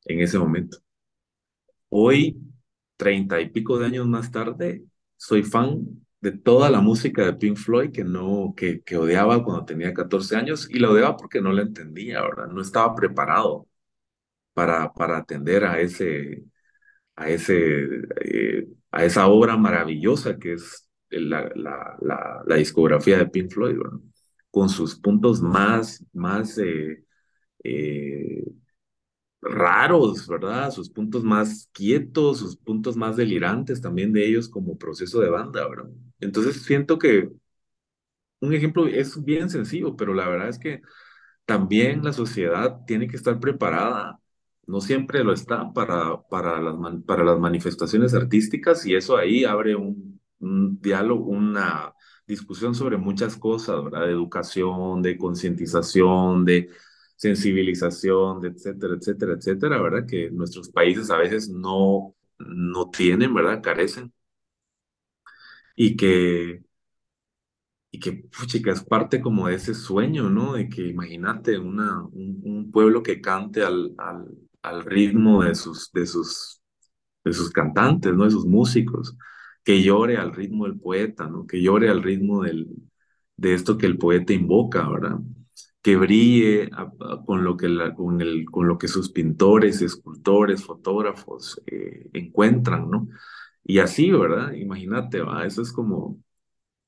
[SPEAKER 2] en ese momento. Hoy, treinta y pico de años más tarde, soy fan de toda la música de Pink Floyd que no, que, que odiaba cuando tenía 14 años y la odiaba porque no la entendía, ¿verdad? No estaba preparado para, para atender a ese, a ese, eh, a esa obra maravillosa que es la, la, la, discografía de Pink Floyd, ¿verdad? Con sus puntos más, más eh, eh, raros, ¿verdad? Sus puntos más quietos, sus puntos más delirantes también de ellos como proceso de banda, ¿verdad? Entonces siento que un ejemplo es bien sencillo, pero la verdad es que también la sociedad tiene que estar preparada, no siempre lo está para, para, las, para las manifestaciones artísticas y eso ahí abre un, un diálogo, una discusión sobre muchas cosas, ¿verdad? De educación, de concientización, de sensibilización, etcétera, etcétera, etcétera, ¿verdad? Que nuestros países a veces no, no tienen, ¿verdad? Carecen. Y que, y que, es parte como de ese sueño, ¿no? De que imagínate una, un, pueblo que cante al, al, al, ritmo de sus, de, sus, de sus cantantes, ¿no? De sus músicos, que llore al ritmo del poeta, ¿no? Que llore al ritmo del, de esto que el poeta invoca, ¿verdad? que brille con, lo que con, el, con lo que sus pintores, escultores, fotógrafos eh, encuentran, ¿no? Y así, ¿verdad? Imagínate, ¿va? eso es como,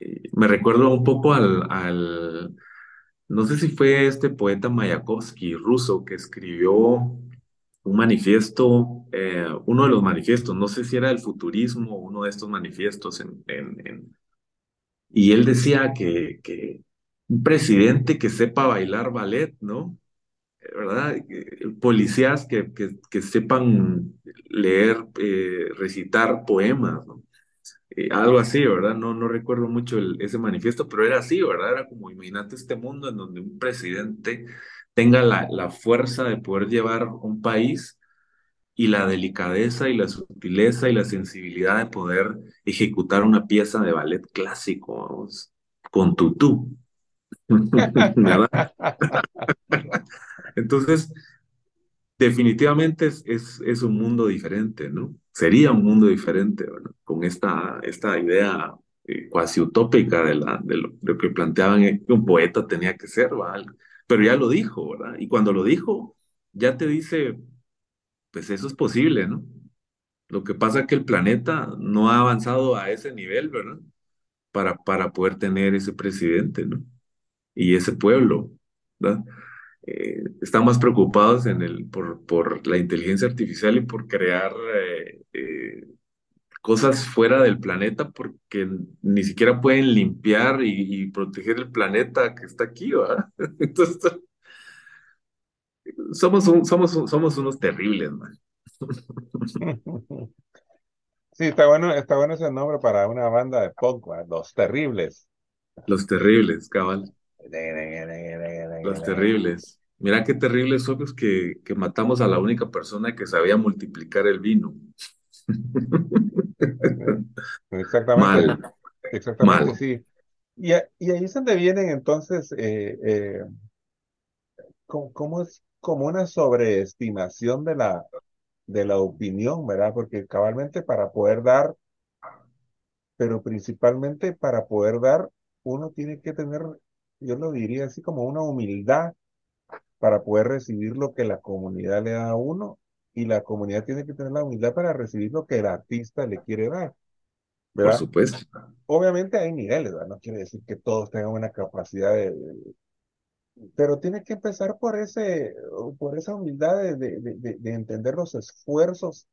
[SPEAKER 2] eh, me recuerdo un poco al, al, no sé si fue este poeta Mayakovsky, ruso, que escribió un manifiesto, eh, uno de los manifiestos, no sé si era el futurismo, uno de estos manifiestos en, y él decía que, que un presidente que sepa bailar ballet, ¿no? ¿Verdad? Policías que, que, sepan leer, eh, recitar poemas, ¿no? Eh, algo así, ¿verdad? No, no recuerdo mucho ese manifiesto, pero era así, ¿verdad? Era como, imagínate este mundo en donde un presidente tenga la, la fuerza de poder llevar un país y la delicadeza y la sutileza y la sensibilidad de poder ejecutar una pieza de ballet clásico, vamos, con tutú. Entonces, definitivamente es, es, es, un mundo diferente, ¿no? Sería un mundo diferente, ¿verdad? Con esta, esta idea eh, cuasi utópica de, la, de, lo, de, lo, que planteaban que un poeta tenía que ser, ¿verdad? Pero ya lo dijo, ¿verdad? Y cuando lo dijo, ya te dice, pues eso es posible, ¿no? Lo que pasa es que el planeta no ha avanzado a ese nivel, ¿verdad? Para, para poder tener ese presidente, ¿no? Y ese pueblo, ¿verdad? Eh, más preocupados en el, por, por la inteligencia artificial y por crear eh, eh, cosas fuera del planeta porque ni siquiera pueden limpiar y, y, proteger el planeta que está aquí, ¿verdad? Entonces, somos, un, somos, somos unos terribles, man.
[SPEAKER 1] Sí, está bueno, está bueno ese nombre para una banda de punk, ¿verdad? Los Terribles.
[SPEAKER 2] Los Terribles, cabal. Los Terribles. Mira qué terribles somos que, que matamos a la única persona que sabía multiplicar el vino.
[SPEAKER 1] Exactamente.
[SPEAKER 2] Mal.
[SPEAKER 1] Exactamente,
[SPEAKER 2] Mal.
[SPEAKER 1] sí. Y, a- y ahí es donde vienen entonces, eh, eh, co- cómo es como una sobreestimación de la, de la opinión, ¿verdad? Porque cabalmente para poder dar, pero principalmente para poder dar, uno tiene que tener, yo lo diría así como una humildad para poder recibir lo que la comunidad le da a uno y la comunidad tiene que tener la humildad para recibir lo que el artista le quiere dar,
[SPEAKER 2] Por
[SPEAKER 1] ¿verdad?
[SPEAKER 2] supuesto.
[SPEAKER 1] Obviamente hay niveles, ¿verdad? No quiere decir que todos tengan una capacidad de, pero tiene que empezar por ese, por esa humildad de, de, de, de entender los esfuerzos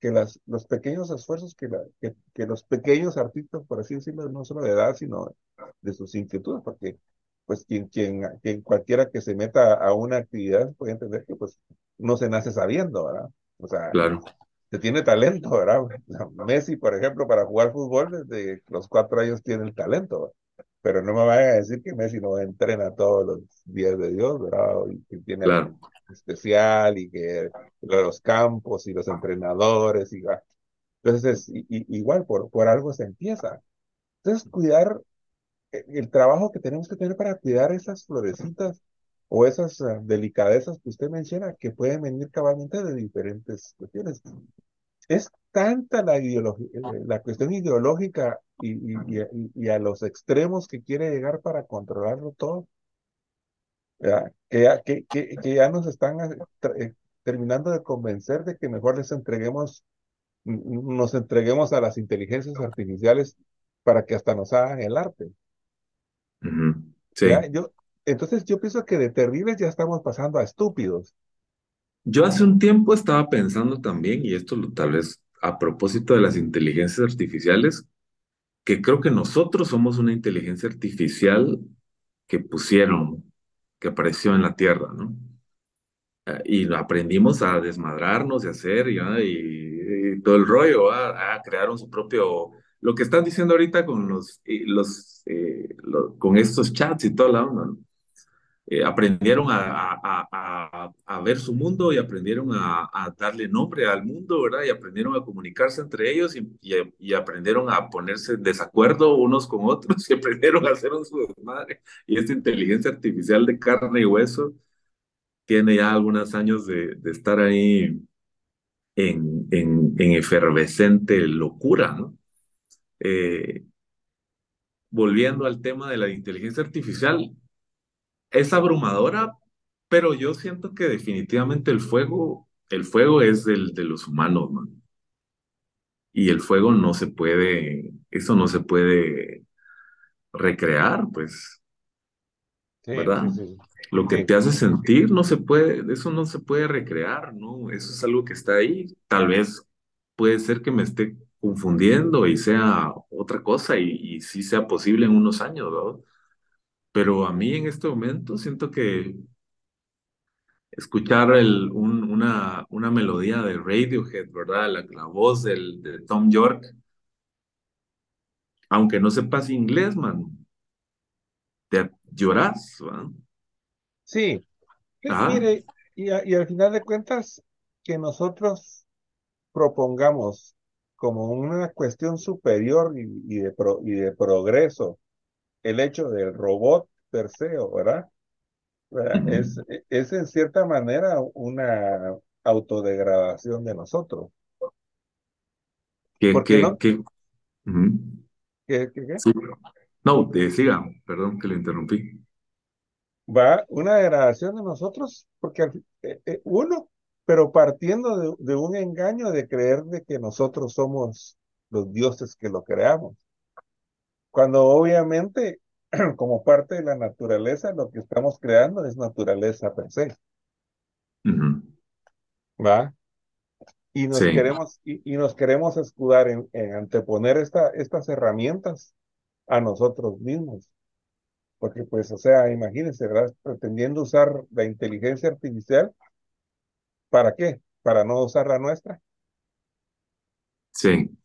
[SPEAKER 1] que las, los pequeños esfuerzos que, la, que, que, los pequeños artistas, por así decirlo, no solo de edad, sino de sus inquietudes, porque pues quien, quien, quien cualquiera que se meta a una actividad puede entender que pues no se nace sabiendo, ¿verdad? O sea,
[SPEAKER 2] Claro.
[SPEAKER 1] se tiene talento, ¿verdad? Messi, por ejemplo, para jugar fútbol desde los cuatro años tiene el talento, ¿verdad? pero no me vayan a decir que Messi no entrena todos los días de Dios, ¿verdad? Y que tiene
[SPEAKER 2] Claro.
[SPEAKER 1] especial y que los campos y los entrenadores y va. Entonces, y, y, igual por, por algo se empieza. Entonces, cuidar eh, el trabajo que tenemos que tener para cuidar esas florecitas o esas uh, delicadezas que usted menciona que pueden venir cabalmente de diferentes cuestiones. Es tanta la, ideología, la cuestión ideológica y, y, y, y, a los extremos que quiere llegar para controlarlo todo, ¿verdad? Que, ya, que, que, que ya nos están eh, terminando de convencer de que mejor les entreguemos, nos entreguemos a las inteligencias artificiales para que hasta nos hagan el arte.
[SPEAKER 2] Uh -huh. Sí.
[SPEAKER 1] Yo, entonces yo pienso que de terribles ya estamos pasando a estúpidos.
[SPEAKER 2] Yo hace un tiempo estaba pensando también, y esto tal vez a propósito de las inteligencias artificiales, que creo que nosotros somos una inteligencia artificial que pusieron, que apareció en la Tierra, ¿no? Y aprendimos a desmadrarnos y hacer, y, y, y todo el rollo, ¿va? crearon su propio, lo que están diciendo ahorita con los, eh, con estos chats y toda la onda, ¿no? Eh, aprendieron a, a, a, a, ver su mundo y aprendieron a, darle nombre al mundo, ¿verdad? Y aprendieron a comunicarse entre ellos y, y, y, aprendieron a ponerse en desacuerdo unos con otros y aprendieron a hacer un su desmadre. Y esta inteligencia artificial de carne y hueso tiene ya algunos años de, de estar ahí en, en, en, efervescente locura, ¿no? Eh, volviendo al tema de la inteligencia artificial, es abrumadora, pero yo siento que definitivamente el fuego, el fuego es del, de los humanos, man. Y el fuego no se puede, eso no se puede recrear, pues,
[SPEAKER 1] sí,
[SPEAKER 2] ¿verdad?
[SPEAKER 1] Sí, sí.
[SPEAKER 2] Lo que te hace sentir no se puede, eso no se puede recrear, ¿no? Eso es algo que está ahí. Tal vez puede ser que me esté confundiendo y sea otra cosa y, y sí sea posible en unos años, ¿verdad? Pero a mí en este momento siento que escuchar el, un, una, una melodía de Radiohead, ¿verdad? La, la voz del, de Tom York, aunque no sepas inglés, man, te lloras, ¿verdad?
[SPEAKER 1] Sí, Sí, mire, y, y al final de cuentas, que nosotros propongamos como una cuestión superior y, y de, pro- y de progreso el hecho del robot per se, ¿verdad? ¿Verdad? Es, es en cierta manera una autodegradación de nosotros. Porque
[SPEAKER 2] que,
[SPEAKER 1] no,
[SPEAKER 2] Sí. No, eh, siga, perdón que lo interrumpí.
[SPEAKER 1] va una degradación de nosotros, porque eh, eh, uno, pero partiendo de, de un engaño de creer de que nosotros somos los dioses que lo creamos. Cuando obviamente, como parte de la naturaleza, lo que estamos creando es naturaleza per se,
[SPEAKER 2] Ujú.
[SPEAKER 1] ¿va? Y nos
[SPEAKER 2] Sí,
[SPEAKER 1] queremos, y, y nos queremos escudar en, en anteponer esta, estas herramientas a nosotros mismos. Porque, pues, o sea, imagínense, ¿verdad? Pretendiendo usar la inteligencia artificial, ¿para qué? Para no usar la nuestra.
[SPEAKER 2] sí,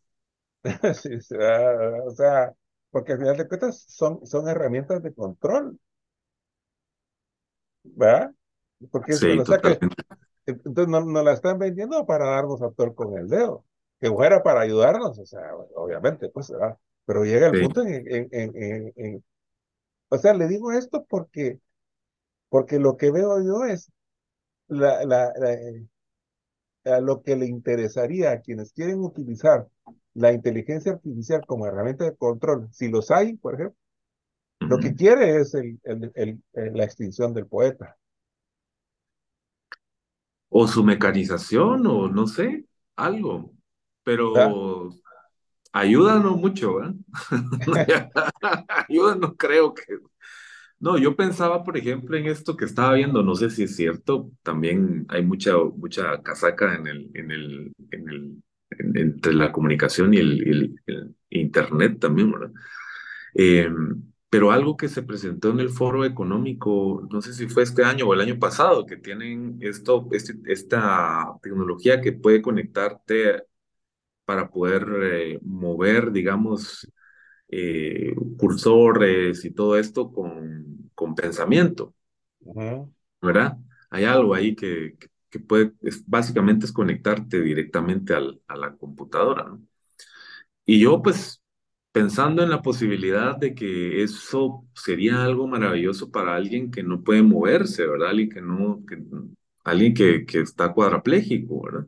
[SPEAKER 1] Sí, sí, ah, o sea, porque al final de cuentas son, son herramientas de control, ¿verdad? Porque
[SPEAKER 2] sí.
[SPEAKER 1] Entonces no, nos la están vendiendo para darnos a tort con el dedo. Que fuera para ayudarnos, o sea, obviamente, pues, ¿verdad? Pero llega el
[SPEAKER 2] Sí,
[SPEAKER 1] punto en, en, en, en- en- o sea, le digo esto porque, porque lo que veo yo es la, la, la- eh, a lo que le interesaría a quienes quieren utilizar la inteligencia artificial como herramienta de control, si los hay, por ejemplo, lo que quiere es el, el- el- la extinción del poeta,
[SPEAKER 2] O su mecanización, o no sé, algo. Pero ayuda no mucho. Ayuda no creo que. No, yo pensaba, por ejemplo, en esto que estaba viendo, no sé si es cierto, también hay mucha, mucha casaca en el, en el, en el, en- entre la comunicación y el, el- el internet también, ¿verdad? Eh, pero algo que se presentó en el foro económico, no sé si fue este año o el año pasado, que tienen esto, este- esta tecnología que puede conectarte para poder eh, mover, digamos, eh, cursores y todo esto con, con pensamiento,
[SPEAKER 1] Ujú,
[SPEAKER 2] ¿verdad? Hay algo ahí que, que que puede, es, básicamente es conectarte directamente al- a la computadora, ¿no? Y yo, pues, pensando en la posibilidad de que eso sería algo maravilloso para alguien que no puede moverse, ¿verdad? Alguien que no, que, alguien que, que está cuadrapléjico, ¿verdad?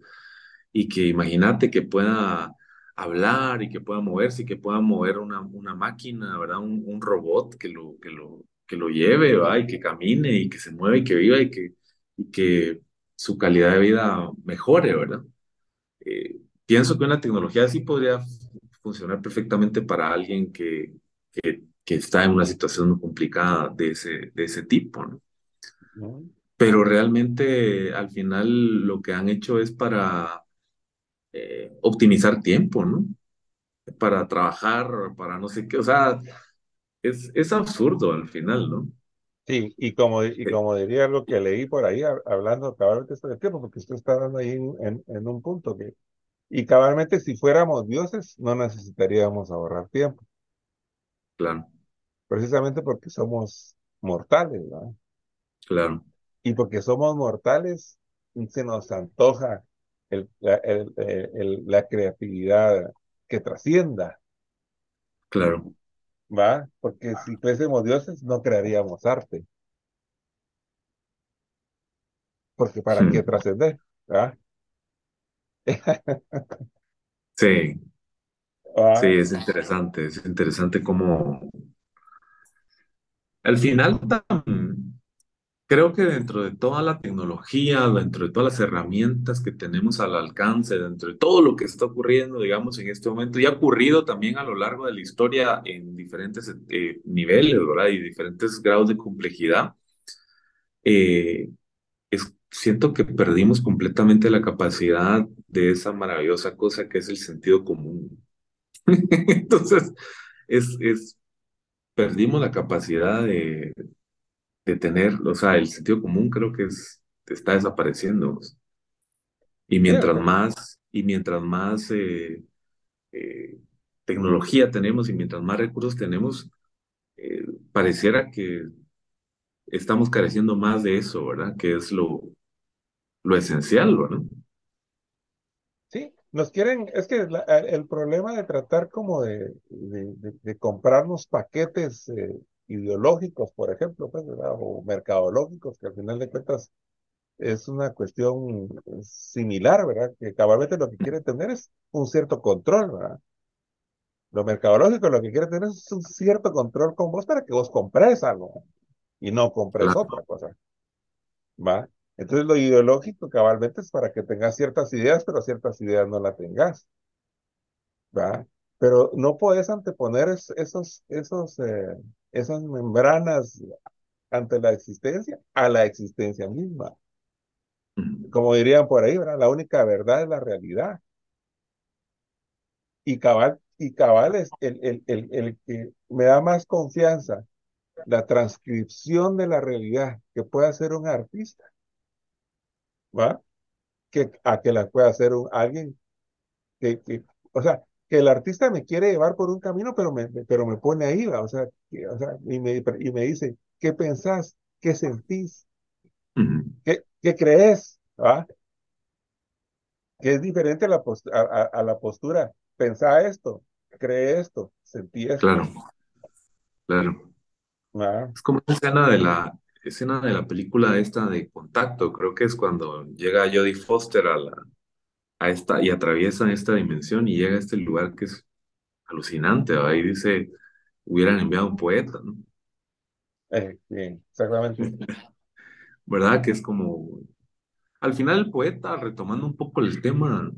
[SPEAKER 2] Y que imagínate que pueda hablar y que pueda moverse y que pueda mover una, una máquina, ¿verdad? Un, un robot que lo, que lo, que lo lleve, ¿verdad? Y que camine y que se mueva y que viva y que, y que su calidad de vida mejore, ¿verdad? eh, pienso que una tecnología así podría funcionar perfectamente para alguien que, que, que está en una situación complicada de ese, de ese tipo, ¿no? Pero realmente al final lo que han hecho es para eh, optimizar tiempo, ¿no? Para trabajar, para no sé qué, o sea, es, es absurdo al final, ¿no?
[SPEAKER 1] Sí, y como, y
[SPEAKER 2] Eh,
[SPEAKER 1] como diría lo que leí por ahí, hab- hablando cabalmente sobre el tiempo, porque usted está dando ahí en, un punto que, y cabalmente si fuéramos dioses, no necesitaríamos ahorrar tiempo,
[SPEAKER 2] claro,
[SPEAKER 1] precisamente porque somos mortales, ¿no?
[SPEAKER 2] claro,
[SPEAKER 1] Y porque somos mortales, se nos antoja el- la, el- el- la creatividad que trascienda,
[SPEAKER 2] claro.
[SPEAKER 1] ¿Va? Porque si fuésemos dioses, no crearíamos arte, porque ¿para qué trascender? ¿va?
[SPEAKER 2] Sí, sí,
[SPEAKER 1] ¿Va?
[SPEAKER 2] es interesante, es interesante cómo al final tam- Creo que dentro de toda la tecnología, dentro de todas las herramientas que tenemos al alcance, dentro de todo lo que está ocurriendo, digamos, en este momento, y ha ocurrido también a lo largo de la historia en diferentes eh, niveles, ¿verdad? Y diferentes grados de complejidad, eh, es- siento que perdimos completamente la capacidad de esa maravillosa cosa que es el sentido común. Entonces, es, es, perdimos la capacidad de de tener, o sea, el sentido común creo que es, está desapareciendo. Y mientras más, y mientras más eh, eh, tecnología tenemos y mientras más recursos tenemos, eh, pareciera que estamos careciendo más de eso, ¿verdad? Que es lo, lo esencial, ¿verdad?
[SPEAKER 1] Sí, nos quieren, es que el problema de tratar como de, de, comprarnos paquetes eh, ideológicos, por ejemplo, pues, o mercadológicos, que al final de cuentas es una cuestión similar, ¿verdad? Que cabalmente lo que quiere tener es un cierto control, ¿verdad? Lo mercadológico lo que quiere tener es un cierto control con vos para que vos compres algo y no compres otra cosa. ¿Va? Entonces lo ideológico cabalmente es para que tengas ciertas ideas, pero ciertas ideas no las tengas. ¿Va? Pero no puedes anteponer esos, esos, eh, esas membranas ante la existencia a la existencia misma. Como dirían por ahí, ¿verdad? La única verdad es la realidad. Y cabal, y cabal es el, el, el, el que me da más confianza la transcripción de la realidad que puede hacer un artista, ¿va? Que a que la pueda hacer un, alguien que, que, o sea, que el artista me quiere llevar por un camino, pero me, pero me pone ahí, ¿va? O sea, o sea y, me, y me dice, ¿qué pensás? ¿Qué sentís? ¿Qué, qué crees? ¿Va? Que es diferente a la, a, la postura, pensá esto, cree esto, sentí esto.
[SPEAKER 2] Claro, claro. Es como escena de la escena de la película esta de Contacto, creo que es cuando llega Jodie Foster a la a esta y atraviesa esta dimensión y llega a este lugar que es alucinante, ahí dice, hubieran enviado un poeta, ¿no?
[SPEAKER 1] Eh, bien, exactamente.
[SPEAKER 2] ¿Verdad? Que es como, al final el poeta, retomando un poco el tema,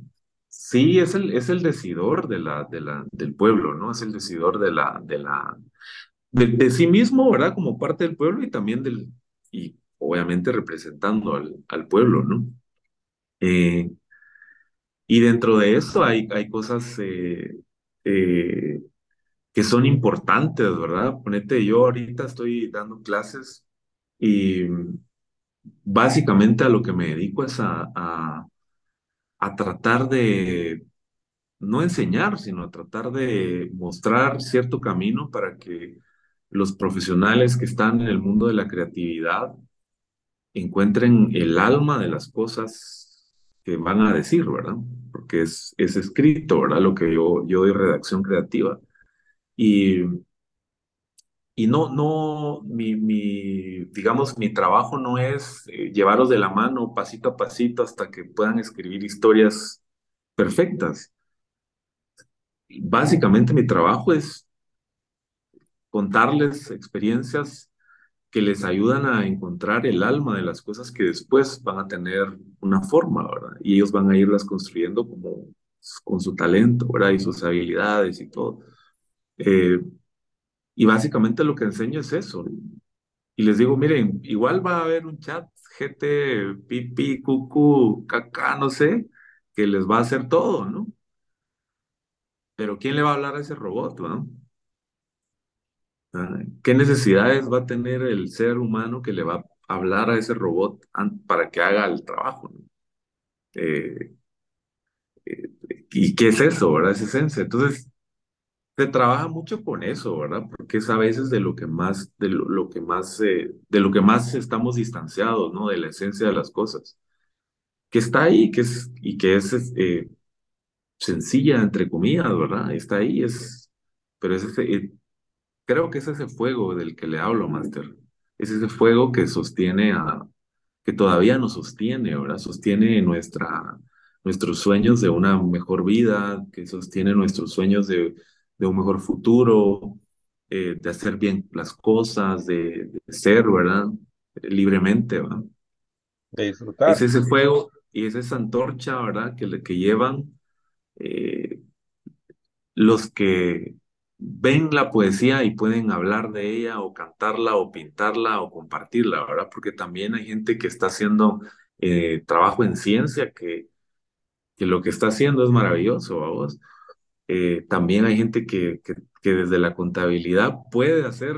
[SPEAKER 2] sí, es el, es el decidor de la, de la, del pueblo, ¿no? Es el decidor de la, de la, de, sí mismo, ¿verdad? Como parte del pueblo y también del, y obviamente representando al, al pueblo, ¿no? Eh, y dentro de eso hay, hay cosas eh, eh, que son importantes, ¿verdad? Ponete, yo ahorita estoy dando clases y básicamente a lo que me dedico es a, a, a tratar de no enseñar, sino a tratar de mostrar cierto camino para que los profesionales que están en el mundo de la creatividad encuentren el alma de las cosas que van a decir, ¿verdad? Porque es, es escrito, ¿verdad? Lo que yo, yo doy redacción creativa. Y, y no, no, mi, mi, digamos, mi trabajo no es eh, llevaros de la mano pasito a pasito hasta que puedan escribir historias perfectas. Básicamente mi trabajo es contarles experiencias que les ayudan a encontrar el alma de las cosas que después van a tener una forma, ¿verdad? Y ellos van a irlas construyendo como con su talento, ¿verdad? Y sus habilidades y todo. Eh, y básicamente lo que enseño es eso. Y les digo, miren, igual va a haber un chat GT, pipi, cucu, caca, no sé, que les va a hacer todo, ¿no? Pero ¿quién le va a hablar a ese robot, ¿no? ¿Qué necesidades va a tener el ser humano que le va a hablar a ese robot para que haga el trabajo? Eh, eh, ¿Y qué es eso, verdad? Es esencia. Entonces, se trabaja mucho con eso, ¿verdad? Porque es a veces de lo que más, de lo, que más, eh, de lo que más estamos distanciados, ¿no? De la esencia de las cosas. Que está ahí, que es, y que es sencilla, entre comillas, ¿verdad? Está ahí, es, pero es ese, Creo que es ese fuego del que le hablo, Master. Es ese fuego que sostiene a, que todavía nos sostiene, ¿verdad? Sostiene nuestra, nuestros sueños de una mejor vida, que sostiene nuestros sueños de, de un mejor futuro, eh, de hacer bien las cosas, de, ser, ¿verdad? Libremente, ¿verdad?
[SPEAKER 1] De disfrutar.
[SPEAKER 2] Es ese fuego y es esa antorcha, ¿verdad? Que, que llevan eh, los que ven la poesía y pueden hablar de ella o cantarla o pintarla o compartirla, ¿verdad? Porque también hay gente que está haciendo eh, trabajo en ciencia que, que lo que está haciendo es maravilloso, vos. Eh, también hay gente que, que, que, desde la contabilidad puede hacer,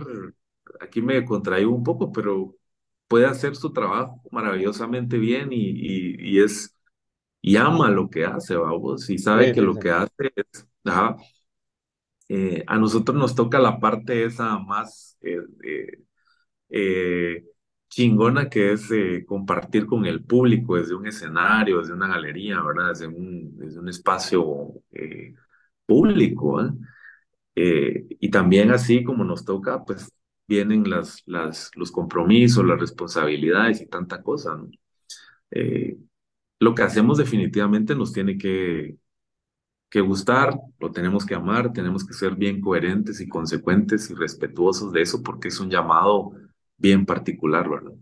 [SPEAKER 2] aquí me contraigo un poco, pero puede hacer su trabajo maravillosamente bien y, y, es, y ama lo que hace, vamos, y sabe que lo que hace es, eh, a nosotros nos toca la parte esa más eh, eh, chingona que es compartir con el público desde un escenario, desde una galería, ¿verdad? Desde un, desde un espacio público, y también así como nos toca, pues vienen las, las, los compromisos, las responsabilidades y tanta cosa, lo que hacemos definitivamente nos tiene que, que gustar, lo tenemos que amar, tenemos que ser bien coherentes y consecuentes y respetuosos de eso porque es un llamado bien particular, ¿verdad?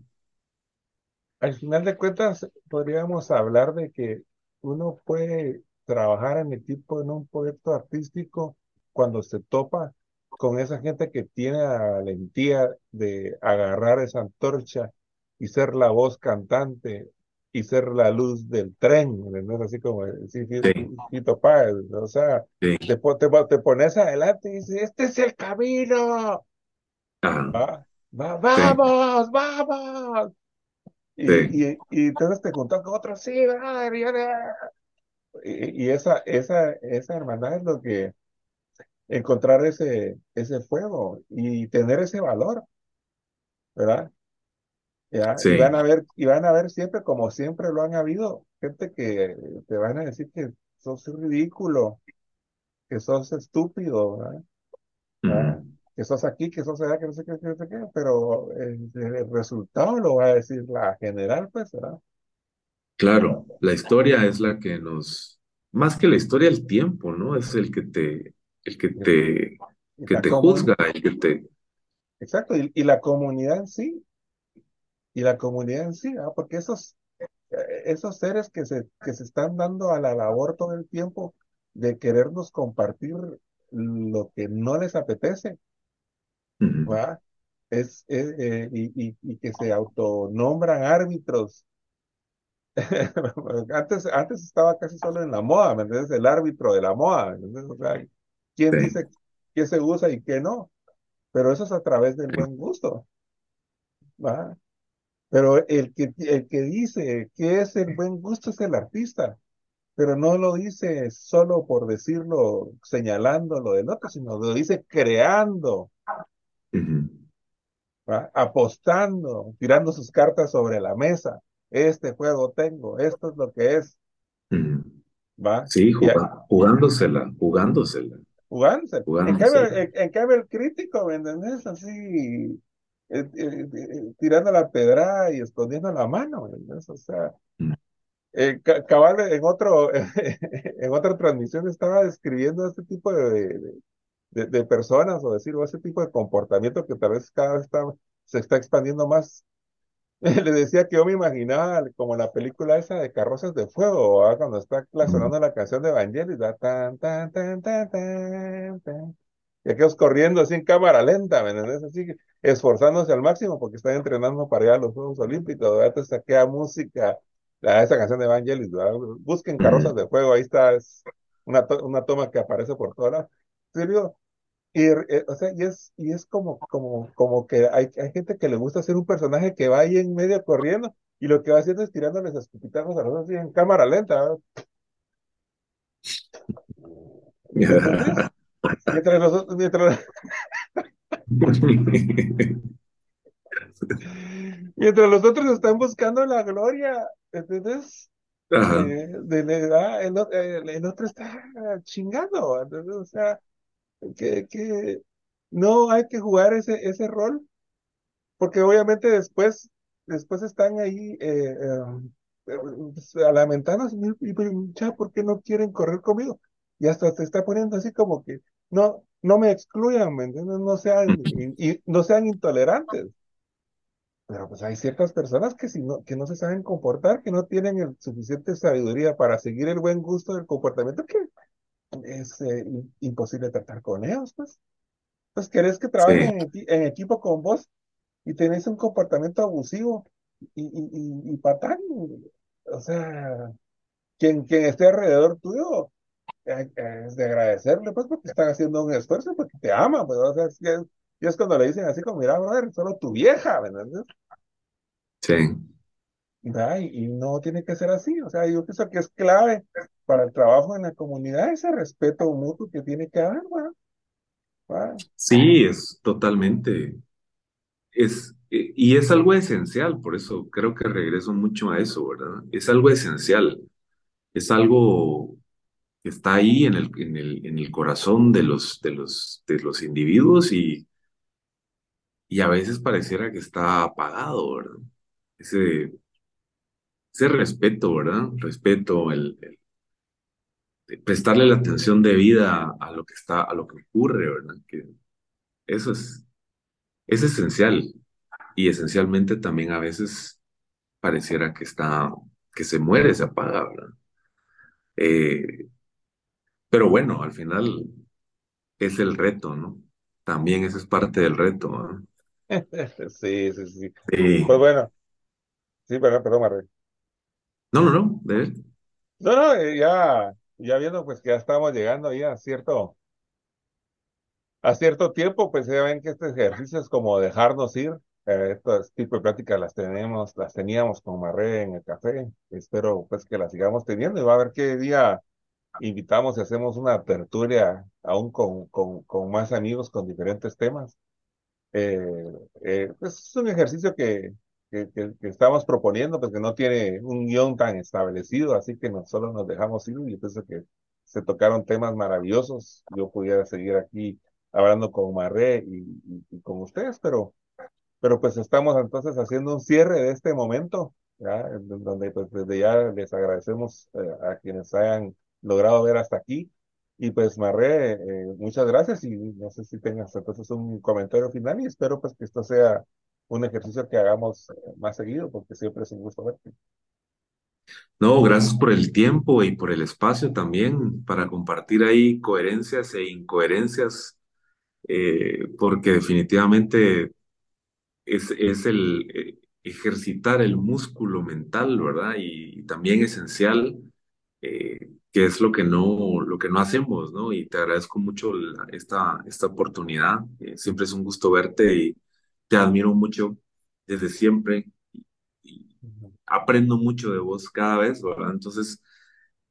[SPEAKER 1] Al final de cuentas, podríamos hablar de que uno puede trabajar en equipo en un proyecto artístico cuando se topa con esa gente que tiene la valentía de agarrar esa antorcha y ser la voz cantante y ser la luz del tren, ¿no es así como sí, sí,
[SPEAKER 2] Sí,
[SPEAKER 1] Fito Páez, o sea,
[SPEAKER 2] sí,
[SPEAKER 1] te, te, te pones adelante y dices, este es el camino, va, va,
[SPEAKER 2] sí,
[SPEAKER 1] vamos, vamos.
[SPEAKER 2] sí,
[SPEAKER 1] Y, y, y entonces te juntas con otros, sí, brother, y y esa, esa, esa hermandad es lo que, encontrar ese, ese fuego y tener ese valor, ¿verdad? ¿Ya? Y van
[SPEAKER 2] sí,
[SPEAKER 1] a ver, y van a ver siempre, como siempre lo han habido, gente que te van a decir que sos ridículo, que sos estúpido, ¿verdad? ¿verdad?
[SPEAKER 2] ujú.
[SPEAKER 1] Que sos aquí, que sos allá, que no sé qué, que no sé qué, pero el, el resultado lo va a decir la general, pues, ¿verdad?
[SPEAKER 2] Claro, la historia es la que nos, más que la historia, el tiempo, ¿no? Es el que te, el que te, que te juzga, el que te,
[SPEAKER 1] exacto, y, y la comunidad en sí, y la comunidad en sí, ¿verdad? Porque esos, esos seres que se, que se están dando a la labor todo el tiempo de querernos compartir lo que no les apetece, ¿va? Es, eh, eh, y, y, y que se autonombran árbitros. Antes, antes estaba casi solo en la moda, ¿me entiendes? El árbitro de la moda. O sea, ¿quién
[SPEAKER 2] sí,
[SPEAKER 1] dice qué se usa y qué no? Pero eso es a través del buen gusto, ¿va? Pero el que, el que dice qué es el buen gusto es el artista. pero no lo dice solo por decirlo, señalando lo del otro, sino lo dice creando. Apostando, tirando sus cartas sobre la mesa. Este juego tengo, esto es lo que es. ¿va?
[SPEAKER 2] Sí,
[SPEAKER 1] Y a-
[SPEAKER 2] juga- jugándosela, jugándosela,
[SPEAKER 1] jugándose. En cambio,
[SPEAKER 2] jugándosela.
[SPEAKER 1] en, en cambio el crítico, ¿me entendés? Así, eh, eh, eh, tirando la pedrada y escondiendo la mano. O sea,
[SPEAKER 2] Mm,
[SPEAKER 1] eh, ca- cabal en otro, en otra transmisión estaba describiendo este tipo de, de- de, de personas o decir, o ese tipo de comportamiento que tal vez cada vez está, se está expandiendo más. Le decía que yo me imaginaba como la película esa de Carrozas de Fuego, ¿verdad? Cuando está sonando la canción de Vangelis, ¿verdad? tan, tan, tan, tan, tan, tan. Y aquellos corriendo así en cámara lenta, ¿me entendés? Así que esforzándose al máximo porque están entrenando para ir a los Juegos Olímpicos, ¿verdad? Entonces saquea música, la, esa canción de Vangelis, ¿verdad? Busquen Carrozas de Fuego, ahí está, es una, to- una toma que aparece por toda la... Sí, digo, y, eh, o sea, y es, y es como, como, como que hay, hay gente que le gusta ser un personaje que va ahí en medio corriendo y lo que va haciendo es tirándoles escupitajos a los así en cámara lenta. Mientras los, otros- mientras, mientras los otros están buscando la gloria, ¿entendés?
[SPEAKER 2] Ajá,
[SPEAKER 1] Eh, de la edad, el, el- el otro está chingando, ¿entendés? O sea, que, que no hay que jugar ese, ese rol porque obviamente después, después están ahí eh, eh, pues, a lamentarnos, y, y, ¿por qué no quieren correr conmigo? Y hasta se está poniendo así como que, no, no me excluyan, ¿me entiendes? No sean, y, no sean intolerantes. Pero pues hay ciertas personas que, si no, que no se saben comportar, que no tienen el suficiente sabiduría para seguir el buen gusto del comportamiento, que es eh, imposible tratar con ellos, pues. Pues querés que
[SPEAKER 2] sí,
[SPEAKER 1] trabajen en, equi- en equipo con vos y tenés un comportamiento abusivo y, y, y, y patán. O sea, quien, quien esté alrededor tuyo es de agradecerle, pues, porque están haciendo un esfuerzo, porque te aman, pues, o sea, es, que- y es cuando le dicen así como, mira, brother, solo tu vieja, ¿me entiendes?
[SPEAKER 2] sí.
[SPEAKER 1] ¿Verdad? Y, no tiene que ser así, o sea, yo pienso que es clave para el trabajo en la comunidad ese respeto mutuo que tiene que haber, ¿verdad? ¿verdad?
[SPEAKER 2] Sí, es totalmente. Es, y es algo esencial, por eso creo que regreso mucho a eso, ¿verdad? Es algo esencial, es algo está ahí en el, en el, en el corazón de los, de los, de los individuos y, y a veces pareciera que está apagado, ¿verdad? Ese, ese respeto, ¿verdad? Respeto, el, prestarle la atención debida a lo que está, a lo que ocurre, ¿verdad? Que eso es, es esencial y esencialmente también a veces pareciera que está, que se muere, se apaga, ¿verdad? Eh, pero bueno, al final es el reto, ¿no? También ese es parte del reto, ¿no?
[SPEAKER 1] Sí, sí, sí. Pues bueno, sí, perdón, perdón, Marre.
[SPEAKER 2] No, no, no, de
[SPEAKER 1] No, no, eh, ya, ya viendo pues que ya estamos llegando a cierto, a cierto tiempo, pues ya ven que este ejercicio es como dejarnos ir. Eh, estos tipos de pláticas las tenemos, las teníamos con Marre en el café. Espero pues que las sigamos teniendo y va a ver qué día invitamos y hacemos una tertulia aún con, con, con más amigos con diferentes temas. Eh, eh, pues es un ejercicio que, que, que, estamos proponiendo, pues que no tiene un guion tan establecido, así que no solo nos dejamos ir y pienso que se tocaron temas maravillosos. Yo pudiera seguir aquí hablando con Marré y, y, con ustedes, pero, pero pues estamos entonces haciendo un cierre de este momento, ¿ya? donde pues desde ya les agradecemos eh, a quienes hayan logrado ver hasta aquí. Y pues Marré, eh, muchas gracias y no sé si tengas entonces un comentario final y espero pues que esto sea un ejercicio que hagamos eh, más seguido porque siempre es un gusto verte.
[SPEAKER 2] No, gracias por el tiempo y por el espacio también para compartir ahí coherencias e incoherencias, eh, porque definitivamente es, es el ejercitar el músculo mental, ¿verdad? Y, también esencial que es lo que no, lo que no hacemos, ¿no? Y te agradezco mucho esta, esta oportunidad. Eh, siempre es un gusto verte y te admiro mucho desde siempre. Y, aprendo mucho de vos cada vez, ¿verdad? Entonces,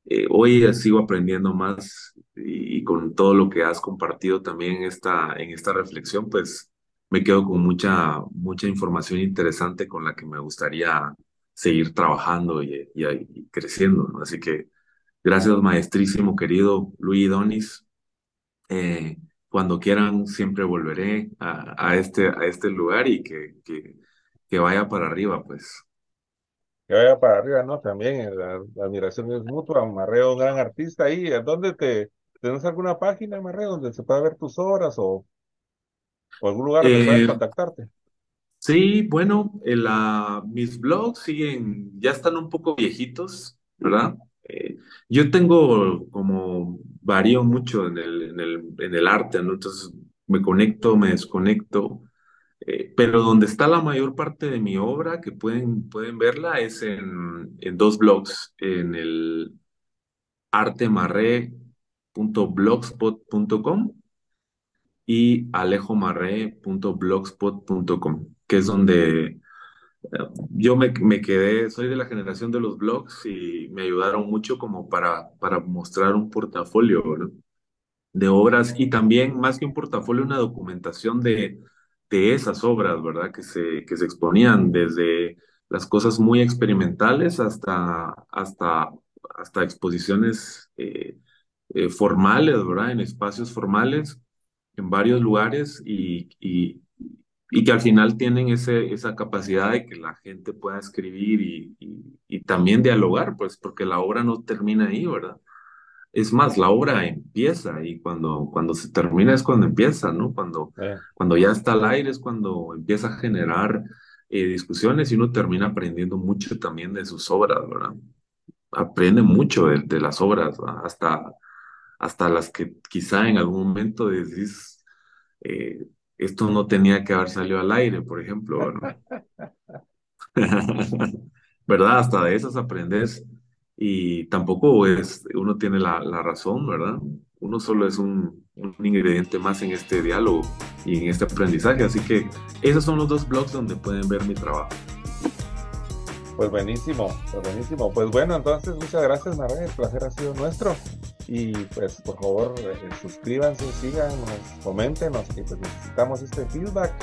[SPEAKER 2] eh, hoy sigo aprendiendo más y, con todo lo que has compartido también esta, en esta reflexión, pues me quedo con mucha, mucha información interesante con la que me gustaría seguir trabajando y, y creciendo, ¿no? Así que Gracias, maestrísimo querido Luis Donis. Eh, cuando quieran, siempre volveré a, este, a este lugar y que, que, vaya para arriba, pues.
[SPEAKER 1] Que vaya para arriba, ¿no? También eh, la, admiración es mutua. Marreo, un gran artista ahí. ¿Dónde te, tienes alguna página, Marreo, donde se pueda ver tus obras o, algún lugar donde puedas eh, contactarte?
[SPEAKER 2] Sí, bueno, la, mis blogs siguen, ya están un poco viejitos, ¿verdad? Eh, yo tengo como varío mucho en el, en el, en el arte. Entonces me conecto, me desconecto, eh, pero donde está la mayor parte de mi obra, que pueden, pueden verla, es en, en dos blogs, en el artemarre.blogspot.com y alejomarre.blogspot.com, que es donde yo me, me, quedé, soy de la generación de los blogs y me ayudaron mucho como para, para mostrar un portafolio de obras y también más que un portafolio, una documentación de, de esas obras, ¿verdad? Que se, que se exponían desde las cosas muy experimentales hasta, hasta, hasta exposiciones eh, eh, formales, ¿verdad? En espacios formales, en varios lugares y, y, y que al final tienen ese, esa capacidad de que la gente pueda escribir y, y, también dialogar, pues porque la obra no termina ahí, ¿verdad? Es más, la obra empieza y cuando, cuando se termina es cuando empieza, ¿no? Cuando, eh. cuando ya está al aire es cuando empieza a generar eh, discusiones y uno termina aprendiendo mucho también de sus obras, ¿verdad? Aprende mucho de, de las obras, hasta, hasta las que quizá en algún momento decís, eh, esto no tenía que haber salido al aire, por ejemplo. ¿Verdad? Hasta de esas aprendes y tampoco es, uno tiene la, razón, ¿verdad? Uno solo es un, ingrediente más en este diálogo y en este aprendizaje. Así que esos son los dos blogs donde pueden ver mi trabajo.
[SPEAKER 1] Pues buenísimo, pues buenísimo. Pues bueno, entonces muchas gracias, María. El placer ha sido nuestro. Y pues por favor eh, suscríbanse, síganos, coméntenos, que pues necesitamos este feedback.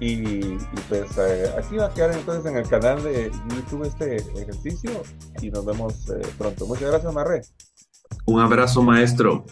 [SPEAKER 1] Y, pues eh, aquí va a quedar entonces en el canal de YouTube este ejercicio y nos vemos eh, pronto. Muchas gracias, Marre.
[SPEAKER 2] Un abrazo, maestro.